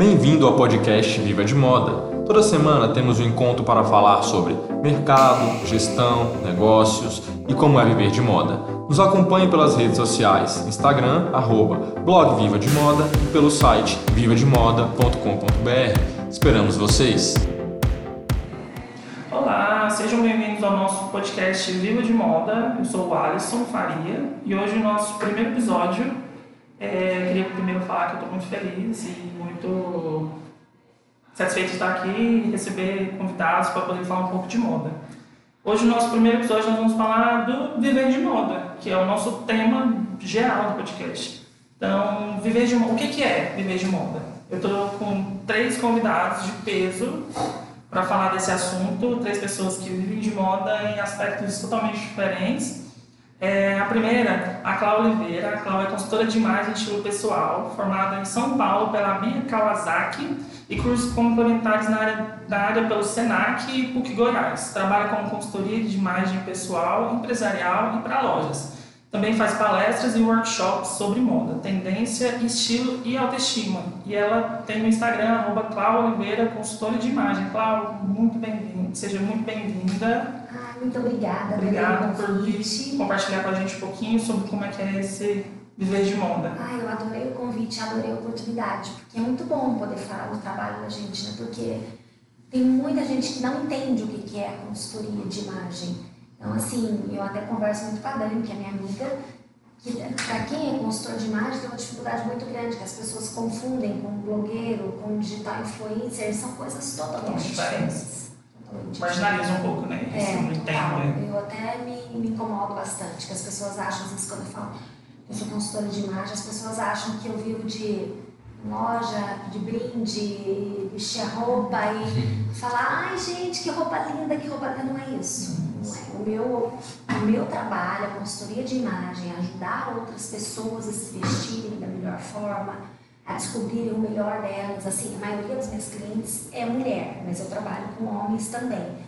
Bem-vindo ao podcast Viva de Moda. Toda semana temos um encontro para falar sobre mercado, gestão, negócios e como é viver de moda. Nos acompanhe pelas redes sociais, Instagram, arroba, blog Viva de Moda e pelo site vivademoda.com.br. Esperamos vocês! Olá, sejam bem-vindos ao nosso podcast Viva de Moda. Eu sou o Alisson Faria e hoje o nosso primeiro episódio é, queria primeiro falar que eu estou muito feliz e muito satisfeito de estar aqui e receber convidados para poder falar um pouco de moda. Hoje, no nosso primeiro episódio, nós vamos falar do viver de moda, que é o nosso tema geral do podcast. Então, viver de moda, o que, é viver de moda? Eu estou com três convidados de peso para falar desse assunto, três pessoas que vivem de moda em aspectos totalmente diferentes é, a primeira, a Cláudia Oliveira. A Cláudia é consultora de imagem e estilo pessoal, formada em São Paulo pela Bia Kawasaki e cursos complementares na área, na área pelo SENAC e PUC Goiás. Trabalha como consultoria de imagem pessoal, empresarial e para lojas. Também faz palestras e workshops sobre moda, tendência, estilo e autoestima. E ela tem no Instagram, arroba Cláudia Oliveira, consultora de imagem. Cláudia, muito bem-vinda, seja muito bem-vinda. Muito obrigada. Obrigada por vir compartilhar com a gente um pouquinho sobre como é que é esse viver de moda. Ah, eu adorei o convite, adorei a oportunidade, porque é muito bom poder falar do trabalho da gente, né? Porque tem muita gente que não entende o que é consultoria de imagem. Então, assim, eu até converso muito com a Dani, que é minha amiga, que para quem é consultor de imagem tem uma dificuldade muito grande, que as pessoas confundem com blogueiro, com digital influencer, são coisas totalmente diferentes. Marginaliza um pouco, né? É, não total. Né? Eu até me, me incomodo bastante, que as pessoas acham, às vezes, quando eu falo que eu sou consultora de imagem, as pessoas acham que eu vivo de loja, de brinde, vestir a roupa e falar, ai gente, que roupa linda, que roupa linda, não é isso. Não é. O meu, o meu trabalho, a consultoria de imagem, ajudar outras pessoas a se vestirem da melhor forma, descobrirem o melhor delas. Assim, a maioria dos meus clientes é mulher, mas eu trabalho com homens também.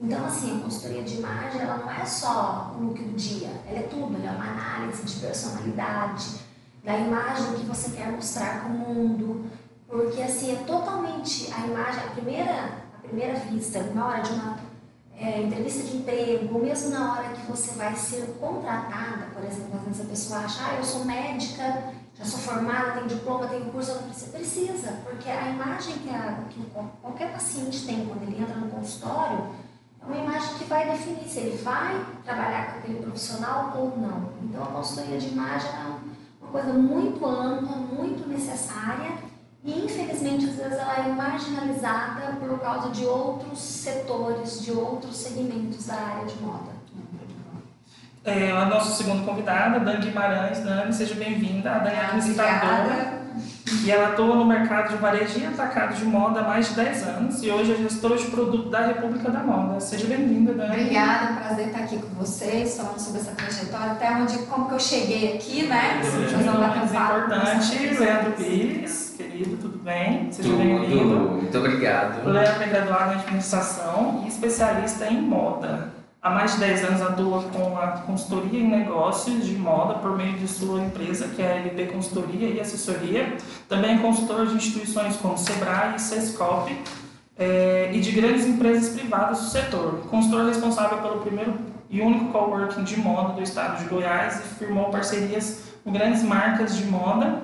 Então, assim, a consultoria de imagem, ela não é só o look do dia, ela é tudo, ela é uma análise de personalidade, da imagem que você quer mostrar para o mundo, porque assim, é totalmente a imagem, a primeira, a primeira vista, na hora de uma é, entrevista de emprego, ou mesmo na hora que você vai ser contratada, por exemplo, às vezes a pessoa acha, ah, eu sou médica, já sou formada, tenho diploma, tenho curso, não precisa. Precisa, porque a imagem que, a, que qualquer paciente tem quando ele entra no consultório é uma imagem que vai definir se ele vai trabalhar com aquele profissional ou não. Então a consultoria de imagem é uma coisa muito ampla, muito necessária e infelizmente, às vezes, ela é marginalizada por causa de outros setores, de outros segmentos da área de moda. É, a nossa segunda convidada, Dani Guimarães. Dani, seja bem-vinda. A Dani é administradora. E ela atua no mercado de varejo e atacado de moda há mais de 10 anos e hoje é gestora de produto da República da Moda. Seja bem-vinda, Dani. Obrigada, prazer estar aqui com vocês, falando sobre essa trajetória, até onde, como que eu cheguei aqui, né? Fazer um mais importante, Leandro Pires, querido, tudo bem? Seja bem-vindo. Muito obrigado. Leandro é graduado em administração e especialista em moda. Há mais de 10 anos atua com a consultoria em negócios de moda por meio de sua empresa, que é a LB Consultoria e Assessoria. Também é consultor de instituições como Sebrae e Sescop é, e de grandes empresas privadas do setor. Consultor responsável pelo primeiro e único coworking de moda do estado de Goiás e firmou parcerias com grandes marcas de moda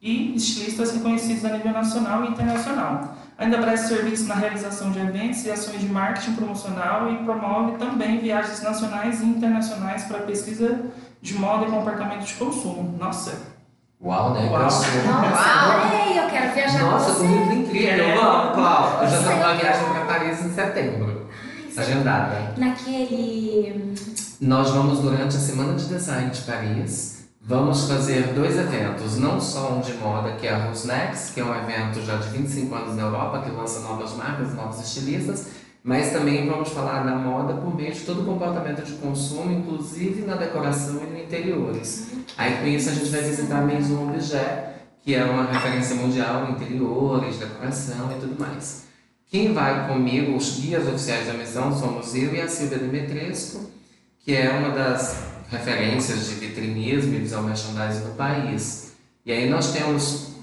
e estilistas reconhecidos a nível nacional e internacional. Ainda presta serviço na realização de eventos e ações de marketing promocional e promove também viagens nacionais e internacionais para pesquisa de moda e comportamento de consumo. Nossa! Uau, né? Uau! Nossa, Uau. eu quero viajar Nossa, com você. Nossa, muito incrível. É. Vamos, Cláudio. Eu já tenho uma viagem para Paris em setembro. Ai, Agendada. Naquele... Nós vamos durante a Semana de Design de Paris Vamos fazer dois eventos, não só um de moda, que é a Rusnex, que é um evento já de 25 anos na Europa, que lança novas marcas, novos estilistas, mas também vamos falar da moda por meio de todo o comportamento de consumo, inclusive na decoração e no interiores. Aí com isso a gente vai visitar a Maison Objet, que é uma referência mundial em interiores, decoração e tudo mais. Quem vai comigo, os guias oficiais da Maison, somos eu e a Silvia Demetresco, que é uma das referências de vitrinismo e visual merchandising no país. E aí nós temos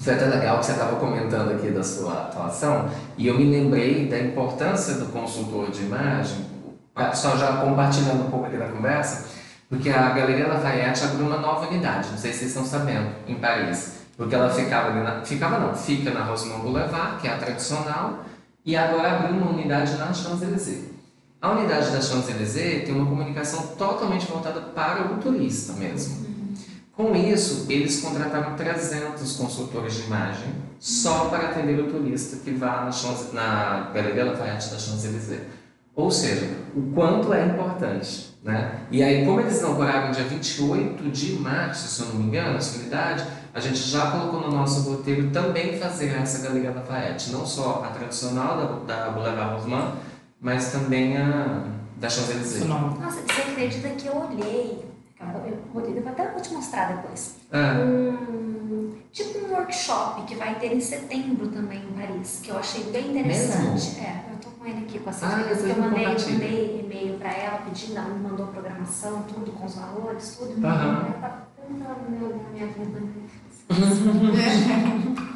Foi até legal que você estava comentando aqui da sua atuação e eu me lembrei da importância do consultor de imagem, só já compartilhando um pouco aqui da conversa, porque a Galeria Lafayette abriu uma nova unidade, não sei se vocês estão sabendo, em Paris. Porque ela ficava ali na, ficava não, fica na Rosemont Boulevard, que é a tradicional, e agora abriu uma unidade na Champs-Élysées. A unidade da Champs-Élysées tem uma comunicação totalmente voltada para o turista mesmo. Com isso, eles contrataram 300 consultores de imagem só para atender o turista que vá na, Champs, na Galeria Lafayette da Champs-Élysées. Ou seja, o quanto é importante. Né? E aí, como eles inauguraram dia 28 de março, se eu não me engano, essa unidade, a gente já colocou no nosso roteiro também fazer essa Galeria Lafayette, não só a tradicional da, da Boulevard Rosemont, mas também a da Champs-Élysées. Nossa, você acredita que eu olhei, eu vou até vou te mostrar depois, Ah. um, tipo um workshop que vai ter em setembro também em Paris, que eu achei bem interessante. É, eu tô com ele aqui com essas Ah, coisas que eu mandei, mandei e-mail pra ela pedindo, ela me mandou programação, tudo com os valores, tudo. Aham. Ela tá tentando minha vida.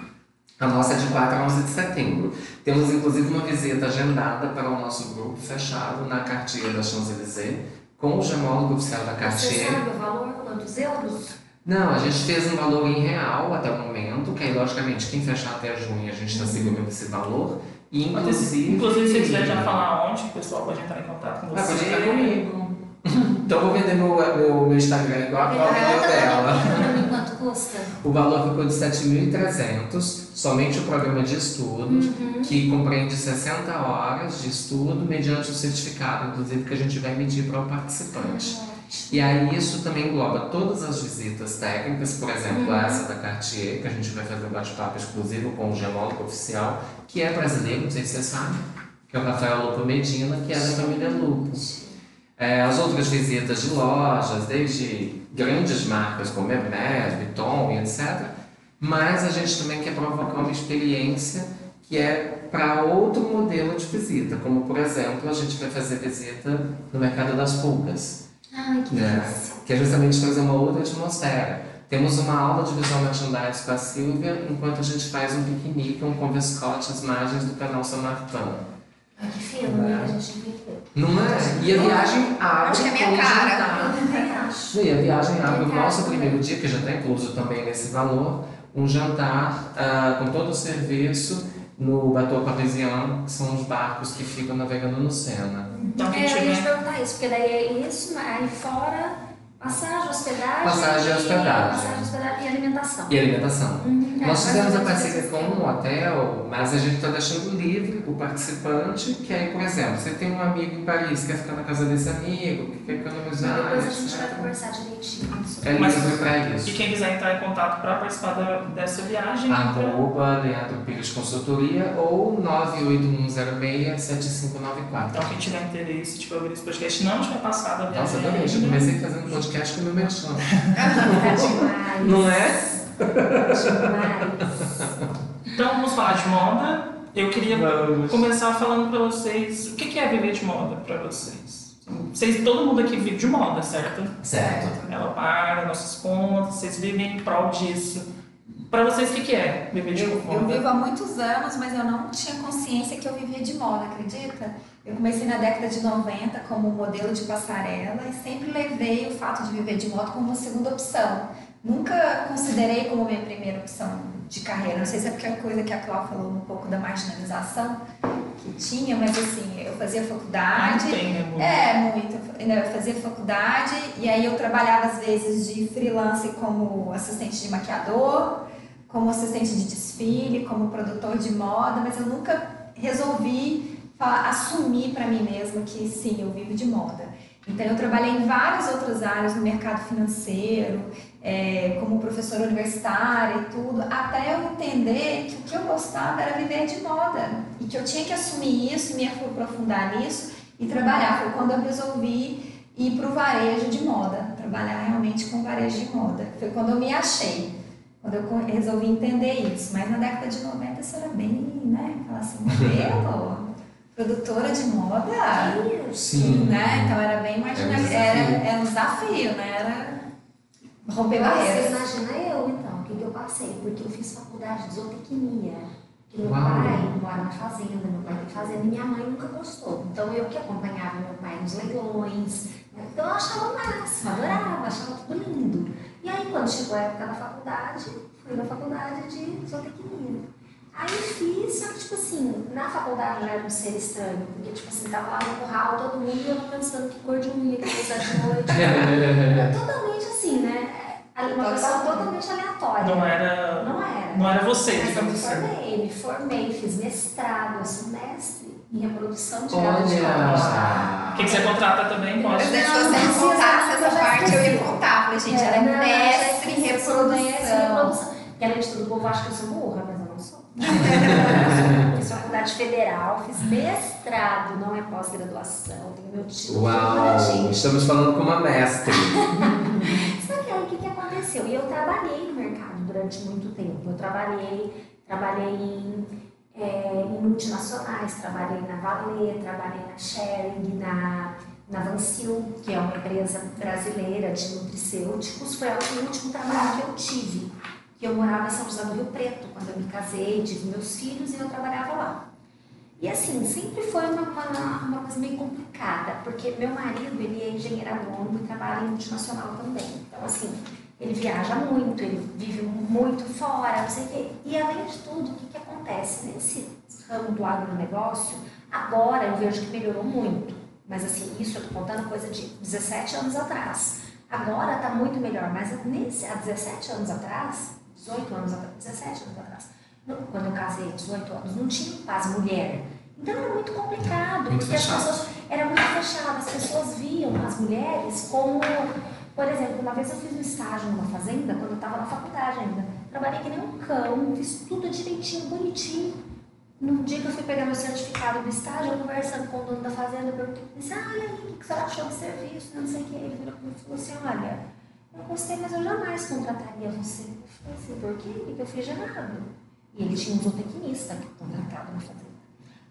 A nossa é de 4 a 11 de setembro. Temos inclusive uma visita agendada para o nosso grupo fechado na Cartier da Champs-Élysées, com o gemólogo oficial da Você Cartier. sabe o valor? Quantos euros? Não, a gente fez um valor em real até o momento, que aí, logicamente, quem fechar até junho, a gente está segurando esse valor. E, inclusive... Inclusive, se você quiser já falar onde, o pessoal pode entrar em contato com Ah, você. pode ficar comigo. Então, eu vou vender meu, meu, meu Instagram igual a vendeu dela. O valor ficou de 7.300, somente o programa de estudos, que compreende 60 horas de estudo, mediante o certificado, inclusive, que a gente vai emitir para o participante. E aí isso também engloba todas as visitas técnicas, por exemplo, essa da Cartier, que a gente vai fazer um bate-papo exclusivo com o gemólogo oficial, que é brasileiro, não sei se você sabe, que é o Rafael Lupo Medina, que é da família Lupo. É, as outras visitas de lojas, desde grandes marcas como Hermès, Vuitton e etc. Mas a gente também quer provocar uma experiência que é para outro modelo de visita, como por exemplo, a gente vai fazer visita no mercado das pulgas, Ai, que né? que é justamente trazer uma outra atmosfera. Temos uma aula de visual merchandising com a Silvia, enquanto a gente faz um piquenique, um converscote às margens do canal São Martin. Ai, que filme que a gente viveu. Não é? E a viagem abre Acho que é minha cara. jantar. E a viagem abre o nosso primeiro dia, que já está incluso também nesse valor, um jantar ah, com todo o serviço no Bateau Parisien, que são os barcos que ficam navegando no Sena. Então, É, eu ia te perguntar isso, porque daí é isso, mas aí fora, passagem, hospedagem. Passagem e hospedagem. Passagem, hospedagem e alimentação. E alimentação. Uhum, é, Nós fizemos a parceria com um hotel, mas a gente está deixando livre o participante, que aí, por exemplo, você tem um amigo em Paris, quer ficar na casa desse amigo, que quer economizar, Depois a gente vai conversar direitinho sobre É Mas- livre para E isso. quem quiser entrar em contato para participar da- dessa viagem, entra- Arroba Leandro Pires Consultoria ou 98106-7594. então quem tiver interesse, tiver ouvido esse podcast, não tiver passado a Nossa, viagem adorei. Já ainda, comecei fazendo podcast com o meu merchan. Demais. Não é? Demais. Então vamos falar de moda. Eu queria Vamos. começar falando para vocês o que que é viver de moda para vocês. Vocês, todo mundo aqui vive de moda, certo? Certo. Ela paga nossas contas, vocês vivem em prol disso. Para vocês, o que que é viver de Eu, eu moda? vivo há muitos anos, mas eu não tinha consciência que eu vivia de moda, acredita? Eu comecei na década de 90 como modelo de passarela e sempre levei o fato de viver de moda como uma segunda opção. Nunca considerei como minha primeira opção de carreira. Não sei se é porque é a coisa que a Cláudia falou um pouco da marginalização que tinha, mas assim, eu fazia Ah, faculdade. não tem, né? É, muito. Eu fazia faculdade e aí eu trabalhava às vezes de freelance como assistente de maquiador, como assistente de desfile, como produtor de moda, mas eu nunca resolvi falar- assumir para mim mesma que sim, eu vivo de moda. Então eu trabalhei em várias outras áreas no mercado financeiro, é, como professora universitária e tudo, até eu entender que o que eu gostava era viver de moda e que eu tinha que assumir isso, me aprofundar nisso e trabalhar. Foi quando eu resolvi ir para o varejo de moda, trabalhar realmente com varejo de moda. Foi quando eu me achei, quando eu resolvi entender isso. Mas na década de 90 isso era bem, né? Falar assim, modelo, produtora de moda, Sim. né? Então era bem mais. Era um era, desafio. era um desafio, né? Era Romper barreiras. imagina eu, então, o que, que eu passei? Porque eu fiz faculdade de zootecnia. Que meu Uau. pai mora na fazenda, meu pai tem fazenda e minha mãe nunca gostou. Então eu que acompanhava meu pai nos leilões. né? Então eu achava o máximo, adorava, achava tudo lindo. E aí quando chegou a época da faculdade, fui na faculdade de zootecnia. Aí fiz, só que tipo assim, na faculdade já era um ser estranho, porque tipo assim, tava lá no curral, todo mundo e eu pensando que cor de unha que eu de noite. Era totalmente assim, né? Uma pessoa totalmente aleatória. Não era, Não era. não era você, Mas eu me digamos assim. formei, me formei, fiz mestrado, eu sou mestre em reprodução de gado de corte. Olha! O que, que você contrata também? Pode. Se você contasse essa parte, eu ia contar. Falei, gente, ela é não, mestre em reprodução. Porque além de tudo, o povo acha que eu sou burra, mas eu não sou. Eu fiz faculdade federal, fiz mestrado, não é pós-graduação, tenho meu título. Uau! Estamos falando com uma mestre. Só que aí o que, que aconteceu? E eu trabalhei no mercado durante muito tempo. Eu trabalhei, trabalhei em, é, em multinacionais, trabalhei na Valer, trabalhei na Sharing, na, na Vancil, que é uma empresa brasileira de nutricêuticos. Foi o último trabalho que eu tive. Que eu morava em São José do Rio Preto, quando eu me casei, tive meus filhos e eu trabalhava lá. E assim, sempre foi uma, uma, uma coisa meio complicada, porque meu marido, ele é engenheiro agrônomo e trabalha em multinacional também. Então, assim, ele viaja muito, ele vive muito fora, não sei o quê. E além de tudo, o que, que acontece? Nesse ramo do agronegócio, agora eu vejo que melhorou muito. Mas assim, isso eu tô contando coisa de 17 anos atrás. Agora está muito melhor, mas nesse, há 17 anos atrás, 18 anos atrás, 17 anos atrás, quando eu casei, 18 anos, não tinha quase mulher. Então era muito complicado, Muito porque as fechado. pessoas. Era muito fechado, as pessoas viam as mulheres como. Por exemplo, uma vez eu fiz um estágio numa fazenda, quando eu estava na faculdade ainda. Trabalhei que nem um cão, fiz tudo direitinho, bonitinho. No dia que eu fui pegar meu certificado do estágio, eu conversando com o dono da fazenda, eu perguntei assim, ah, e aí, o que você achou do serviço? Não sei o que. Ele virou comigo e falou assim, olha, eu gostei, mas eu jamais contrataria você. Eu falei assim, por quê? O que eu fiz de errado? E ele tinha um zootecnista que contratado na fazenda.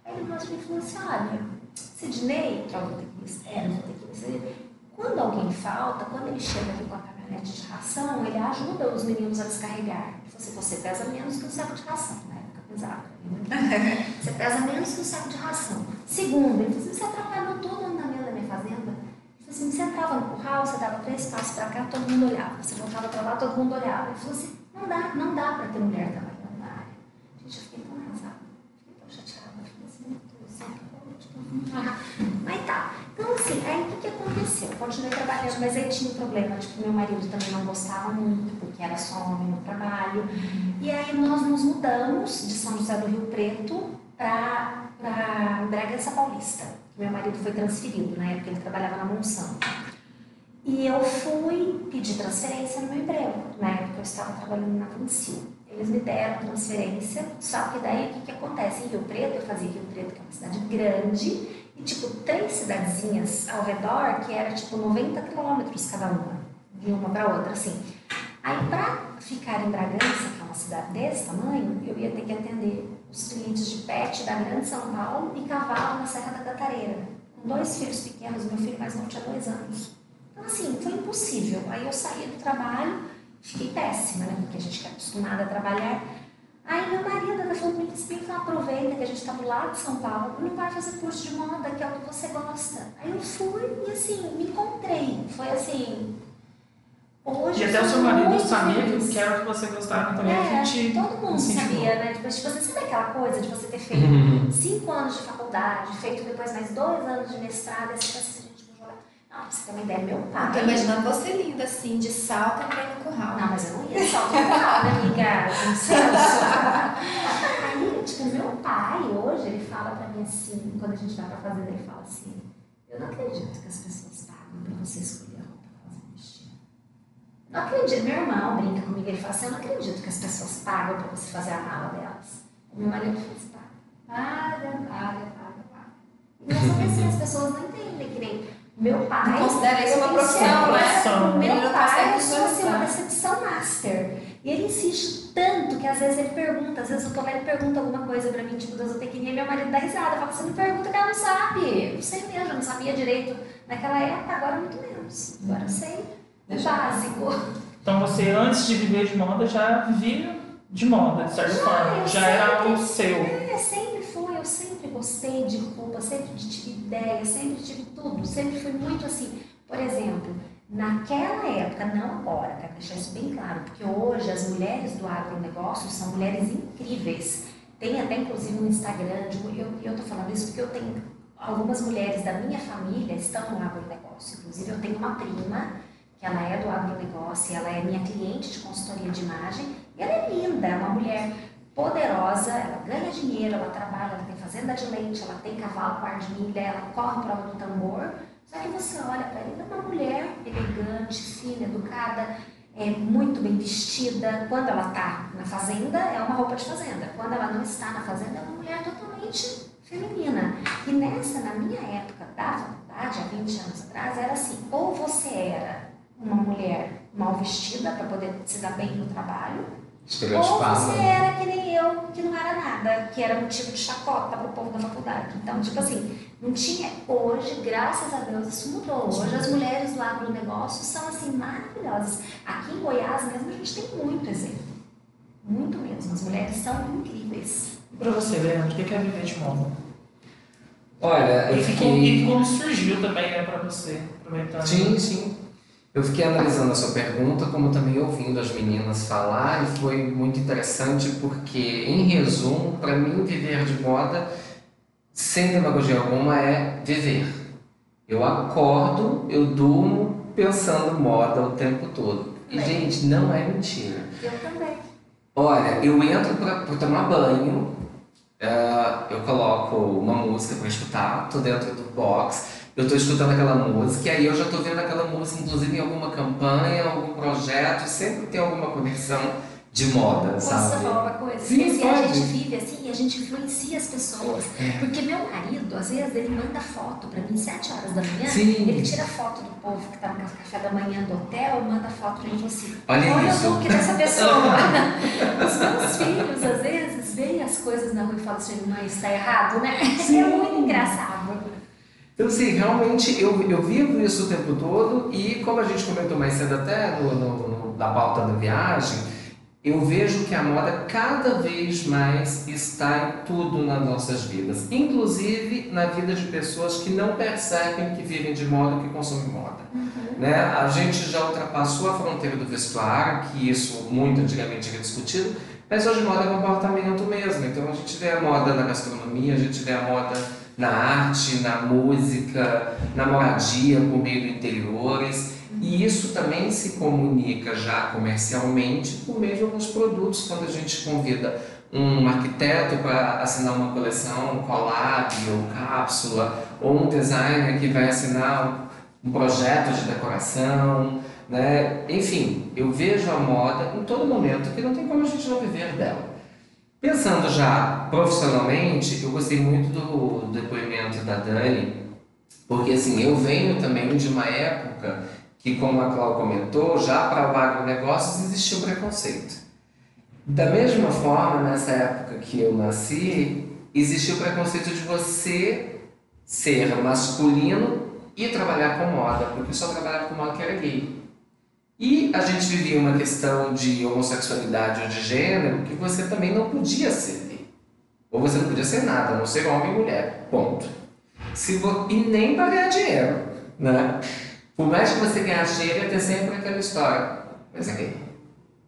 Aí ele virou pra mim e falou assim, olha, Sidney, que é o zootecnista, era o zootecnista, quando alguém falta, quando ele chega aqui com a caminhonete de ração, ele ajuda os meninos a descarregar. Falou assim, você pesa menos que um saco de ração, na época pesava. né? Você pesa menos que um saco de ração. Segundo, ele falou assim, você atrapalhou todo o andamento da minha fazenda. Ele assim, você entrava no curral, você dava três passos para cá, todo mundo olhava. Você voltava para lá, todo mundo olhava. Ele falou assim, não dá, não dá para ter mulher trabalhando na área. Gente, eu fiquei tão arrasada. Fiquei tão chateada. Falei assim, meu Deus, sabe que eu tipo, Mas tá. Então, assim, aí o que, que aconteceu? Eu continuei trabalhando, mas aí tinha um problema, tipo, meu marido também não gostava muito, porque era só homem no trabalho. E aí nós nos mudamos de São José do Rio Preto para Bragança Paulista. Meu marido foi transferido, na época ele trabalhava na Monsanto. E eu fui pedir transferência no meu emprego. Na época eu estava trabalhando na Vancil. Eles me deram transferência, só que daí o que, que acontece? Em Rio Preto, eu fazia Rio Preto, que é uma cidade grande, e tipo três cidadezinhas ao redor, que era tipo 90 quilômetros cada uma, de uma para outra, assim. Aí para ficar em Bragança, que é uma cidade desse tamanho, eu ia ter que atender os clientes de pet da Grande São Paulo e cavalo na Serra da Cantareira. Com dois filhos pequenos, meu filho mais novo tinha dois anos. Então, assim, foi impossível. Aí eu saí do trabalho, fiquei péssima, né? Porque a gente que é acostumada a trabalhar. Aí meu marido ainda falou comigo assim, então aproveita que a gente está do lado de São Paulo, não vai fazer curso de moda, que é o que você gosta. Aí eu fui e assim, me encontrei. Foi assim. Hoje E até eu o seu marido sabia que feliz. que era o que você gostava também. É, gente todo mundo sabia, né? Tipo, tipo, você sabe aquela coisa de você ter feito cinco anos de faculdade, feito depois mais dois anos de mestrado, assim. Não, pra você ter uma ideia, meu pai. Eu tô imaginando você linda assim, de salto entrando no curral. Não, mas eu não ia só no curral, né, amiga? Aí, tipo, meu pai, hoje, ele fala pra mim assim, quando a gente vai pra fazenda, ele fala assim, eu não acredito que as pessoas pagam pra você escolher a roupa que elas vão vestir. Não acredito. Meu irmão brinca comigo, ele fala assim, eu não acredito que as pessoas pagam pra você fazer a mala delas. Meu marido fala assim, paga, paga, paga, paga, paga. E nós também assim, as pessoas não entendem que nem meu pai... Não considera isso uma profissão, né? Profissão. Meu Ele não pai é assim, uma decepção master. E ele insiste tanto que às vezes ele pergunta, às vezes o Tomé pergunta alguma coisa pra mim, tipo, da zootecnia, e meu marido dá risada, fala, você me pergunta que ela não sabe. Eu sei mesmo, eu não sabia direito naquela época, agora muito menos. Agora eu sei o básico. Então você, antes de viver de moda, já vivia de moda, de certa forma. Já era o seu. É, sempre eu sempre gostei de roupa, sempre tive ideia, sempre tive tudo, sempre fui muito assim. Por exemplo, naquela época, não agora, quero deixar isso bem claro, porque hoje as mulheres do agronegócio são mulheres incríveis. Tem até inclusive um Instagram, eu, tô falando isso porque eu tenho algumas mulheres da minha família estão no agronegócio. Inclusive eu tenho uma prima que ela é do agronegócio, ela é minha cliente de consultoria de imagem, e ela é linda, é uma mulher poderosa, ela ganha dinheiro, ela trabalha, ela tem fazenda de leite, ela tem cavalo com ar de milha, ela corre prova do tambor. Só que você olha para ela é uma mulher elegante, fina, educada, é muito bem vestida. Quando ela está na fazenda, é uma roupa de fazenda. Quando ela não está na fazenda, é uma mulher totalmente feminina. E nessa, na minha época da faculdade, há 20 anos atrás, era assim: ou você era uma mulher mal vestida para poder se dar bem no trabalho, ou você era que nem eu, que não era nada, que era motivo de chacota para o povo da faculdade. Então, tipo assim, não tinha. Hoje, graças a Deus, isso mudou. Hoje as mulheres do agronegócio são assim maravilhosas. Aqui em Goiás mesmo a gente tem muito exemplo. Muito mesmo. As mulheres são incríveis. E pra você, Leandro, o que é viver de moda? Olha, eu E, fiquei. e como surgiu também, né, pra você, aproveitando. Sim, sim. Eu fiquei analisando a sua pergunta, como também ouvindo as meninas falar, e foi muito interessante porque, em resumo, para mim, viver de moda, sem demagogia alguma, é viver. Eu acordo, eu durmo pensando moda o tempo todo. E, Bem. gente, não é mentira. Eu também. Olha, eu entro pra tomar banho, ah, eu coloco uma música pra escutar, tô dentro do box, eu tô escutando aquela música, e aí eu já tô vendo aquela música, inclusive em alguma campanha, algum projeto, sempre tem alguma conexão de moda, Posso sabe? falar uma coisa? Sim, assim, a pode. gente vive assim e a gente influencia as pessoas. É. Porque meu marido, às vezes, ele manda foto pra mim, 7 horas da manhã. Sim. Ele tira foto do povo que tá no café da manhã do hotel, manda foto pra mim assim: Olha isso. o look dessa pessoa. Os meus filhos, às vezes, veem as coisas na rua e falam assim: mãe, isso tá errado, né? É muito engraçado. Então, assim, realmente eu, eu vivo isso o tempo todo e, como a gente comentou mais cedo até no, no, no- na pauta da viagem, eu vejo que a moda cada vez mais está em tudo nas nossas vidas, inclusive na vida de pessoas que não percebem que vivem de moda, que consomem moda. Né? A gente já ultrapassou a fronteira do vestuário, que isso muito antigamente era discutido, mas hoje moda é comportamento mesmo. Então a gente vê a moda na gastronomia, a gente vê a moda na arte, na música, na moradia por meio de interiores. E isso também se comunica já comercialmente por meio de alguns produtos, quando a gente convida um arquiteto para assinar uma coleção, um collab ou cápsula, ou um designer que vai assinar um projeto de decoração, né? Enfim, eu vejo a moda em todo momento que não tem como a gente não viver dela. Pensando já profissionalmente, eu gostei muito do depoimento da Dani, porque assim, eu venho também de uma época que, como a Cláudia comentou, já para o agronegócio existia o preconceito. Da mesma forma, nessa época que eu nasci, existia o preconceito de você ser masculino e trabalhar com moda, porque só trabalhava com moda que era gay. E a gente vivia uma questão de homossexualidade ou de gênero que você também não podia ser. Ou você não podia ser nada, a não ser homem e mulher. Ponto. Se vo... E nem para ganhar dinheiro. Né? Por mais que você ganhasse dinheiro, ia ter sempre aquela história. Mas é gay.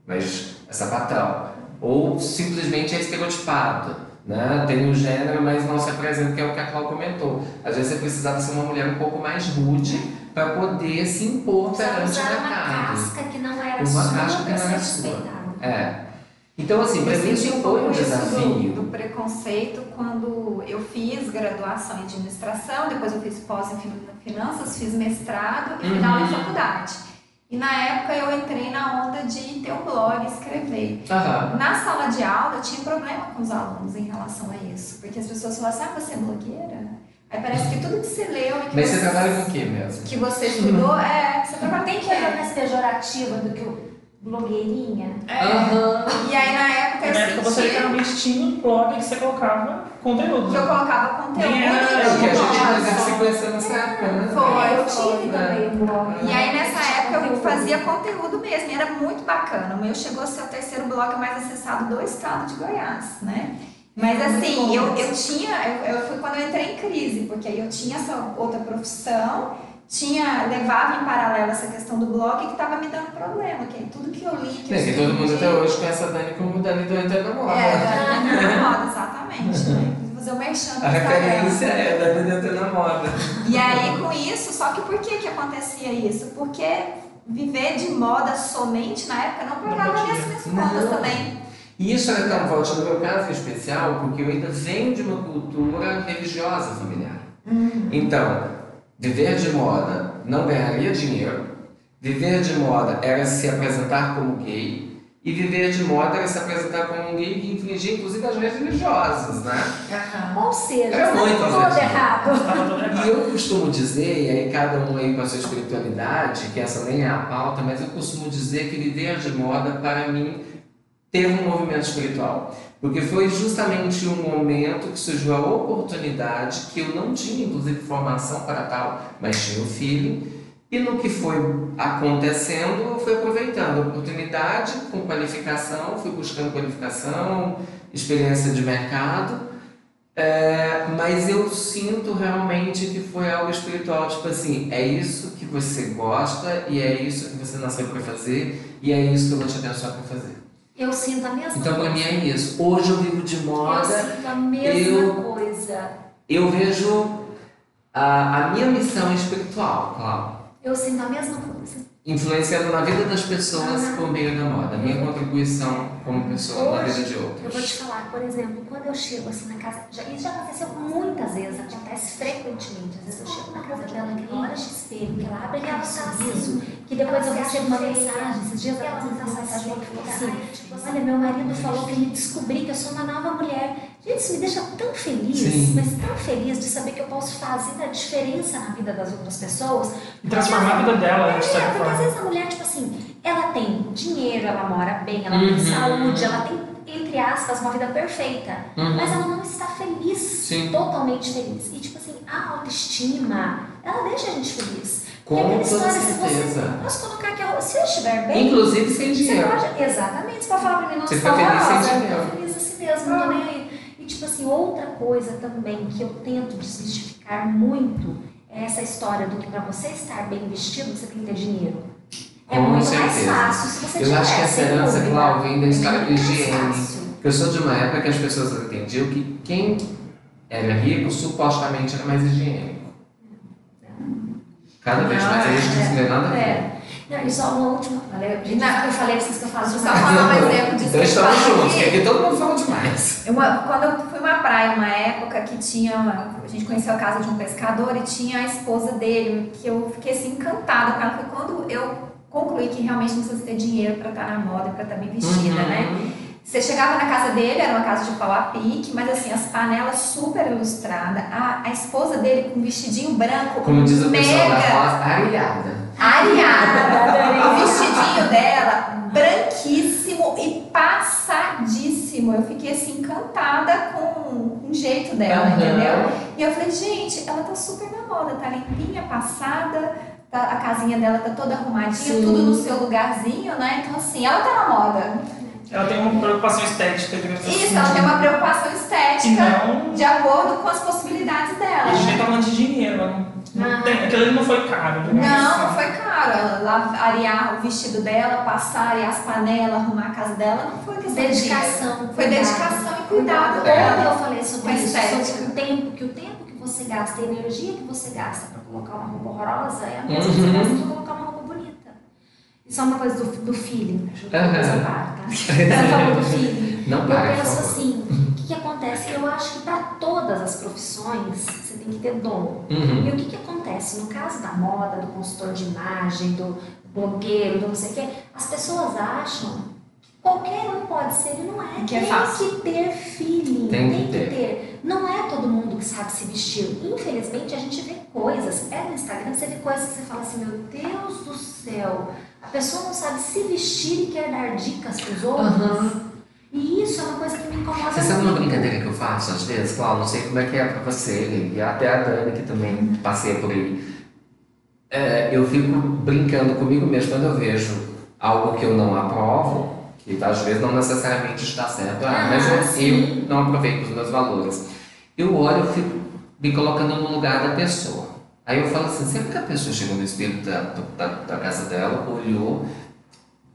Mas é sapatão. Ou simplesmente é estereotipado. Né? Tem um gênero, mas não se apresenta, que é o que a Cláudia comentou. Às vezes você precisava ser uma mulher um pouco mais rude para poder se impor Precisava perante o usar uma mercado. casca que não era Uma sua casca que não era sua. É. Então, assim, para mim isso um foi um isso do, desafio. do preconceito quando eu fiz graduação em administração, depois eu fiz pós em fin- finanças, fiz mestrado e final Uhum. em faculdade. E na época eu entrei na onda de ter um blog, escrever. Aham. Na sala de aula eu tinha problema com os alunos em relação a isso, porque as pessoas falavam assim, ah, você é blogueira? Aí parece que tudo que você leu que, Mas você trabalha com o quê mesmo? que você estudou, é, você trabalha Tem que olhar mais pejorativa do que o blogueirinha. É. Aham. E aí na época Na época eu você literalmente tinha um blog que você colocava conteúdo. que eu colocava conteúdo. Era- É o que a eu gente só- se conheceu nessa época, né? Foi, eu tive também um blog. E aí nessa época época eu fazia conteúdo mesmo, e era muito bacana. O meu chegou a ser o terceiro blog mais acessado do estado de Goiás, né? Mas É assim, eu, eu tinha, eu, eu fui quando eu entrei em crise, porque aí eu tinha essa outra profissão, tinha, levava em paralelo essa questão do blog que estava me dando problema, que tudo que eu li, que eu É, que todo mundo até hoje conhece a Dani como Dani do Entra na Moda. É, da minha moda, exatamente. né? Vou fazer o merchan do A referência é Dani do Entra na Moda. E aí, com isso, só que por que que acontecia isso? Porque viver de moda somente na época não pagava minhas, minhas contas Não. também. E isso era tão forte no meu caso em especial, porque eu ainda venho de uma cultura religiosa familiar. Então, viver de moda não ganharia dinheiro, viver de moda era se apresentar como gay, e viver de moda era se apresentar como um gay que infringia inclusive as leis religiosas, né? Ou seja, Era muito todo errado. E eu costumo dizer, e aí cada um aí com a sua espiritualidade, que essa nem é a pauta, mas eu costumo dizer que viver de moda, para mim, teve um movimento espiritual. Porque foi justamente um momento que surgiu a oportunidade, que eu não tinha, inclusive, formação para tal, mas tinha o feeling. E no que foi acontecendo, eu fui aproveitando a oportunidade com qualificação, fui buscando qualificação, experiência de mercado. É, mas eu sinto realmente que foi algo espiritual, tipo assim, é isso que você gosta e é isso que você nasceu para fazer e é isso que eu vou te abençoar para fazer. Eu sinto a mesma Então coisa. mim é isso. Hoje eu vivo de Eu moda, sinto a mesma eu- coisa. eu vejo a, a minha missão espiritual, claro, Eu sinto a mesma coisa. Influenciando na vida das pessoas por meio da moda, a minha contribuição como pessoa na vida de Eu vou te outros. falar, por exemplo, quando eu chego assim na casa, já, isso já aconteceu muitas vezes, acontece frequentemente. Às vezes eu chego na casa dela, aquela hora de espelho, que ela abre aquele sorriso, que depois eu recebo uma mensagem, esses dias ela mandou uma mensagem que falou assim, olha, meu marido falou que me descobri que eu sou uma nova mulher. Gente, isso me deixa tão feliz, Sim. mas tão feliz de saber que eu posso fazer a diferença na vida das outras pessoas. E transformar a vida dela, de É, porque às vezes a mulher, tipo assim, ela tem dinheiro, ela mora bem, ela tem Uhum. saúde, ela tem, entre aspas, uma vida perfeita. Uhum. Mas ela não está feliz, Sim. totalmente feliz. E tipo assim, a autoestima, ela deixa a gente feliz. Com toda história, se você- certeza. Posso colocar que a- se eu estiver bem, Inclusive sem você dinheiro. pode, exatamente, você pode falar pra mim, não, Você você fica feliz sem dinheiro. tô feliz assim mesmo, não tô nem aí. E tipo assim, outra coisa também que eu tento desmistificar muito é essa história do que pra você estar bem vestido, você tem que ter dinheiro. É Com muito mais certeza. fácil se você Eu tiver, acho que essa herança. Cláudia, vem da É história de mais higiene. Porque eu sou de uma época que as pessoas entendiam que quem era rico supostamente era mais higiênico. Cada vez mais a gente não tem nada a ver. É. Não, e só uma última. Valeu, gente, eu falei pra vocês que eu eu demais. só falar um exemplo disso Então estamos falo juntos, aqui. que aqui todo mundo fala demais. Uma- quando eu fui uma praia, uma época que tinha. uma- a gente conheceu a casa de um pescador e tinha a esposa dele, que eu fiquei assim encantada com ela. Foi quando eu concluí que realmente não precisa ter dinheiro pra estar na moda, pra estar bem vestida, Uhum. né? Você chegava na casa dele, era uma casa de pau a pique, mas assim, as panelas super ilustradas, a, a esposa dele com um vestidinho branco, Como diz o pessoal da mega roça, areada. o vestidinho dela, branquíssimo e passadíssimo. Eu fiquei assim encantada com o jeito dela, Aham. entendeu? E eu falei, gente, ela tá super na moda, tá limpinha, passada, tá- a casinha dela tá toda arrumadinha, Sim. tudo no seu lugarzinho, né? Então assim, ela tá na moda. Ela tem uma preocupação estética, digamos assim. Isso, ela tem uma preocupação estética não. de acordo com as possibilidades dela. A gente nem né? tá falando de dinheiro, não, não Ah. tem, aquilo ali não foi caro, digamos Não, assim. não foi caro. Ela arear o vestido dela, passar, arear as panelas, arrumar a casa dela, não foi questão de. Dedicação. Foi cuidado. dedicação e cuidado dela. eu falei sobre isso, estética. sobre o tempo, que o tempo que você gasta, a energia que você gasta pra colocar uma roupa horrorosa é a mesma que você Uhum. gasta pra colocar uma é uma coisa do, do feeling. Deixa eu ver uma Aham. coisa para, tá? Você falou do feeling. Não Eu para, penso assim, o que, que acontece? Eu acho que para todas as profissões você tem que ter dom. Uhum. E o que, que acontece? No caso da moda, do consultor de imagem, do blogueiro, do não sei o quê, as pessoas acham que qualquer um pode ser e não é. Que é tem fácil. que ter feeling, Tem tem, que que ter. ter. Não é todo mundo que sabe se vestir. Infelizmente, a gente vê coisas. É no Instagram, você vê coisas que você fala assim, meu Deus do céu, a pessoa não sabe se vestir e quer dar dicas para os outros. Aham. E isso é uma coisa que me incomoda Você sabe uma muito. brincadeira que eu faço às vezes, Cláudio? Não sei como é que é pra você, e até a Dani que também passeia por aí. é, eu fico brincando comigo mesmo quando eu vejo algo que eu não aprovo, que às vezes não necessariamente está certo, ah, Ah, mas eu, sim. eu não aproveito os meus valores. Eu olho e fico me colocando no lugar da pessoa. Aí eu falo assim, sempre que a pessoa chegou no espelho da, da, da casa dela, olhou,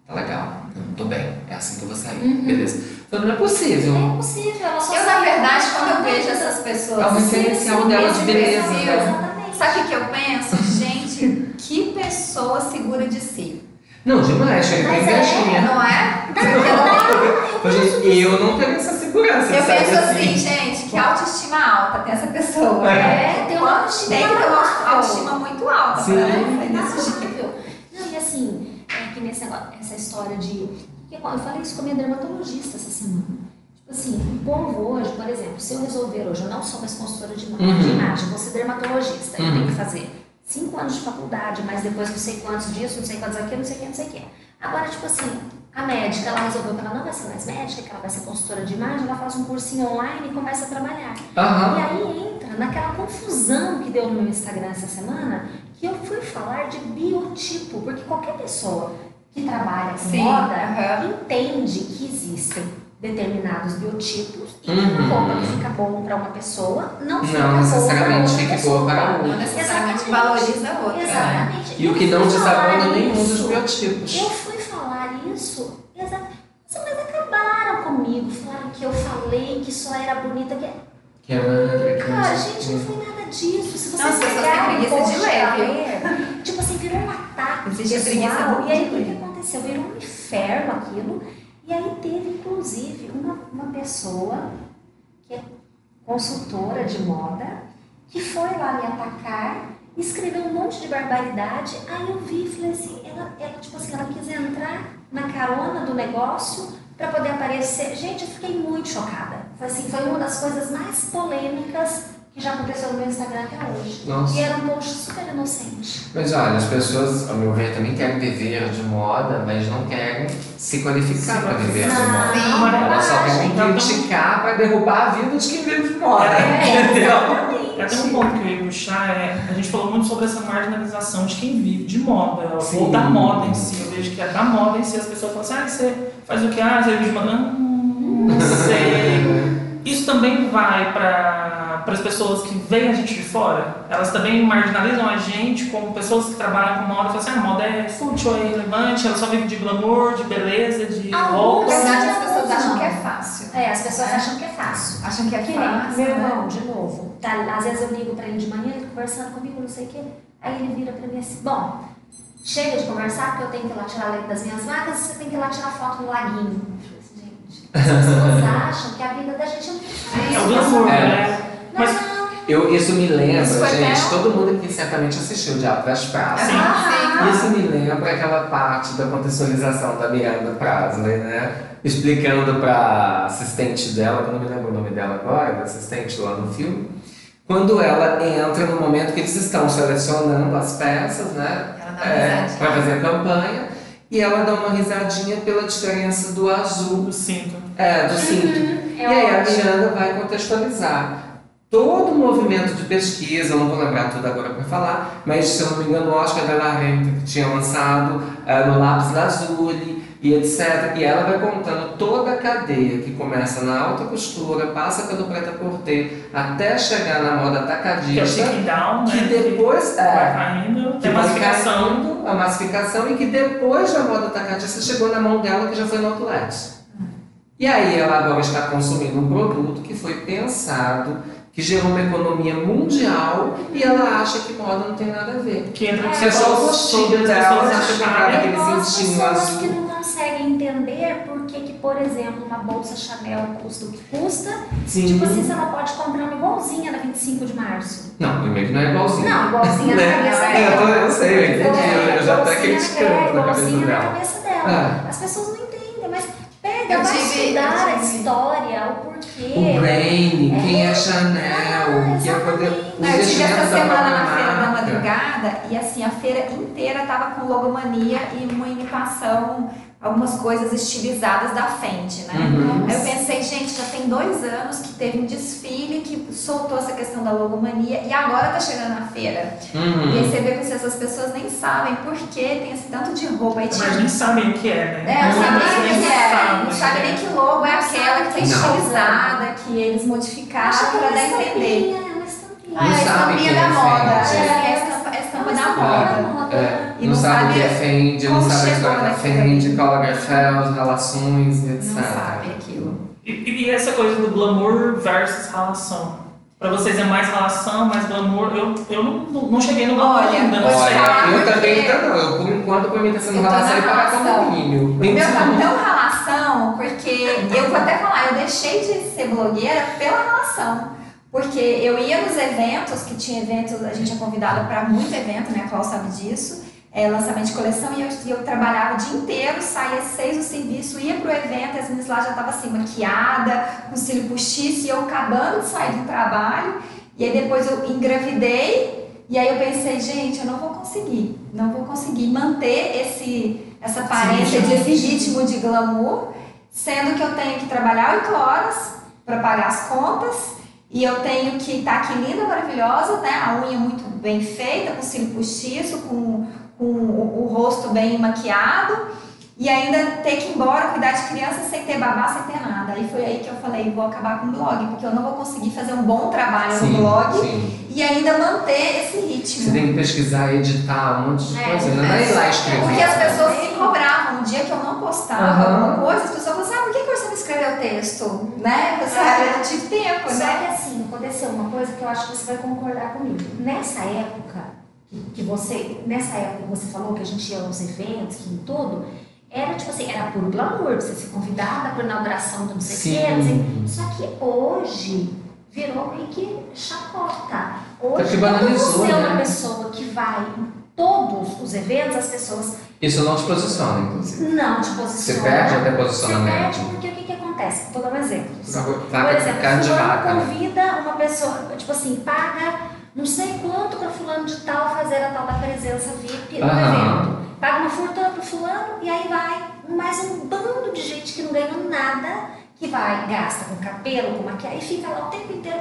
tá legal, eu tô bem, é assim que eu vou sair, beleza. Então não é possível. É impossível, ela só Eu, na verdade, quando eu vejo essas pessoas. É um referencial dela de beleza, né? Sabe o que eu penso? Gente, que pessoa segura de si. Não, demais, chega bem Mas é, quietinha. Não é? Hoje, eu não tenho essa segurança, Eu sabe penso assim, gente, que autoestima alta tem essa pessoa. É, tem uma autoestima Tem que ter uma autoestima muito alta Sim. pra É jeito. inacreditável. Não, e assim, é que nesse negócio, essa história de. Eu falei isso com a minha dermatologista essa semana. Tipo assim, o povo hoje, por exemplo, se eu resolver hoje, eu não sou mais consultora de, ima- Uhum. imagem, vou ser dermatologista, eu Uhum. tenho que fazer cinco anos de faculdade, mas depois não sei quantos disso, não sei quantos aquilo, não sei o que, não sei o que. Agora, tipo assim, a médica, ela resolveu que ela não vai ser mais médica, que ela vai ser consultora de imagem, ela faz um cursinho online e começa a trabalhar. Aham. E aí entra naquela confusão que deu no meu Instagram essa semana, que eu fui falar de biotipo, porque qualquer pessoa que trabalha com Sim, moda aham. entende que existem determinados biotipos e Uhum. uma roupa que fica boa para uma pessoa não fica Não boa necessariamente outra fique boa para pessoa. outra. Não necessariamente Exatamente. valoriza a outra. Exatamente. E o que não desabona nenhum dos biotipos. Eu fui falar isso, exatamente. Mas acabaram comigo, falaram que eu falei que só era bonita. Que... Que é magra, que Cara, gente, não foi nada disso. Se você pessoas pegar um de post viu? ler, tipo assim, virou um ataque Existe a pessoal. E aí, de o que aconteceu? Virou um inferno aquilo. E aí teve, inclusive, uma, uma pessoa que é consultora de moda, que foi lá me atacar, escreveu um monte de barbaridade. Aí eu vi e falei assim, ela, ela, tipo assim, ela quis entrar na carona do negócio para poder aparecer. Gente, eu fiquei muito chocada. Foi assim, foi uma das coisas mais polêmicas que já aconteceu no meu Instagram até hoje. Nossa. E era um post super inocente. Mas olha, as pessoas, ao meu ver, também querem viver de moda, mas não querem se qualificar para viver de moda. Não, Elas só querem criticar para derrubar a vida de quem vive de moda. É, Entendeu? Até um ponto que eu ia puxar é, a gente falou muito sobre essa marginalização de quem vive de moda, Sim. ou da moda em si. Eu vejo que é da moda em si, as pessoas falam assim, ah, você faz o que? Ah, você vive de moda? Hum, não sei. Isso também vai para as pessoas que veem a gente de fora. Elas também marginalizam a gente como pessoas que trabalham com moda. Falam assim, ah, a moda é fútil, é irrelevante, ela só vive de glamour, de beleza, de Ah, Na roupa. verdade, as pessoas acham que é fácil. É, as pessoas acham que é fácil. Acham que é Que nem fácil. meu né? irmão, de novo. Tá, às vezes eu ligo pra ele de manhã, ele conversando comigo, não sei o quê. Aí ele vira pra mim assim: Bom, chega de conversar, porque eu tenho que ir lá tirar leite das minhas vacas, você tem que ir lá tirar foto no laguinho. Eu falei assim, gente, as pessoas acham que a vida da gente é. É o glamour, É. né? Não, Mas não. Eu, isso me lembra, Isso gente, até- todo mundo aqui certamente assistiu o Diabo das Praças. Sim. Ah, Isso me lembra aquela parte da contextualização da Miranda Prasley, né? Explicando pra assistente dela, que eu não me lembro o nome dela agora, da assistente lá no filme, quando ela entra no momento que eles estão selecionando as peças, né? Ela dá uma É, pra fazer a campanha, e ela dá uma risadinha pela diferença do azul, eu sinto. é, do cinto. É e aí a ótimo. Miranda vai contextualizar todo o movimento de pesquisa, eu não vou lembrar tudo agora para falar, mas se eu não me engano, o Oscar de la Renta, que tinha lançado eh, no Lápis Lazuli e etc. E ela vai contando toda a cadeia que começa na alta costura, passa pelo preta-porter, até chegar na moda Que é o atacadista, chicken down, que né? depois vai é caindo, que tem vai massificação. caindo a massificação e que depois da moda atacadista chegou na mão dela que já foi no outlet. E aí ela agora está consumindo um produto que foi pensado, que gerou uma economia mundial e ela acha que moda não tem nada a ver. Que entra É, Você só o gostinho dela, você acha que aquele cintinho que azul. Não conseguem entender por que, que, por exemplo, uma bolsa Chanel custa o que custa. Sim. Tipo assim, você não pode comprar uma igualzinha na 25 de março. Não, primeiro que não é igualzinho. Não, igualzinha na Né? cabeça É, eu, dela. eu sei, eu entendi, eu, eu já Igualzinha criticando na cabeça igualzinha dela. É. As pessoas não pega, Eu vai tive- estudar eu a tive- história, o porquê. O branding, quem é Ah, Chanel, que é poder. exatamente. os Não, eu tive essa semana na feira da madrugada e assim, a feira inteira tava com logomania e uma imitação algumas coisas estilizadas da Fenty, né? Uhum. Aí eu pensei, gente, já tem dois anos que teve um desfile que soltou essa questão da logomania e agora tá chegando na feira. E aí Uhum. você vê que essas pessoas nem sabem por que tem esse tanto de roupa. Aí tinha Mas nem sabem o que é, né? é, não sabe sabe nem que logo é aquela que foi estilizada, que eles modificaram é para dar a entender. estampinha, é uma estampinha. Ah, é sabe estampinha que da é moda. É a estampa, a estampa É da uma moda. estampinha da moda. É, não, não sabe o que é Fendi, não sabe a história da Fendi, ali. Karl Lagerfeld, relações, etc. Não sabe aquilo. E, e essa coisa do glamour versus relação? Pra vocês é mais relação, mais glamour? Eu, eu não, não, cheguei no glamour Olha, ainda, falar Olha, eu também ainda não. Eu, por enquanto, pra mim tá sendo relação e pagar relação. condomínio. O meu tá tão relação, porque eu vou até falar, eu deixei de ser blogueira pela relação. Porque eu ia nos eventos, que tinha eventos, a gente é convidada para muito evento, né? A Cláudia sabe disso. É, lançamento de coleção e eu, eu trabalhava o dia inteiro, saía seis do serviço, ia pro evento, as meninas lá já estavam assim, maquiada, com cílio postiço, e eu acabando de sair do trabalho. E aí depois eu engravidei, e aí eu pensei, gente, eu não vou conseguir, não vou conseguir manter esse, essa aparência ritmo. desse ritmo de glamour, sendo que eu tenho que trabalhar oito horas para pagar as contas e eu tenho que estar aqui linda, maravilhosa, né? A unha muito bem feita, com cílio postiço, com, com o, o rosto bem maquiado e ainda ter que ir embora cuidar de criança sem ter babá, sem ter nada. Aí foi aí que eu falei, vou acabar com o blog, porque eu não vou conseguir fazer um bom trabalho Sim, no blog sim. E ainda manter esse ritmo. Você tem que pesquisar, editar, um monte de É, coisa. Não é ir lá escrever. Porque as pessoas me cobravam. Um dia que eu não postava Aham. alguma coisa, as pessoas falavam assim, ah, por que que você não escreveu o texto? Né? Você ah, eu não tive tempo, Só né? que assim, aconteceu uma coisa que eu acho que você vai concordar comigo. Nessa época, que, que você, nessa época que você falou que a gente ia aos eventos, que em tudo, era tipo assim, era puro glamour, você ser convidada para inauguração do não sei o quê, não sei- Sim. Só que hoje virou meio que chacota. Tá Hoje, quando você é uma né? pessoa que vai em todos os eventos, as pessoas Isso não te posiciona, inclusive. não te Você posicionam. perde até Você posicionamento. perde porque o que, que acontece? Vou dar um exemplo. Vaca, Por exemplo, fulano vaca. né? convida uma pessoa, tipo assim, paga não sei quanto para fulano de tal fazer a tal da presença VIP no evento. Paga uma fortuna pro fulano e aí vai mais um bando de gente que não ganha nada, que vai, gasta com cabelo, com maquiagem, e fica lá o tempo inteiro.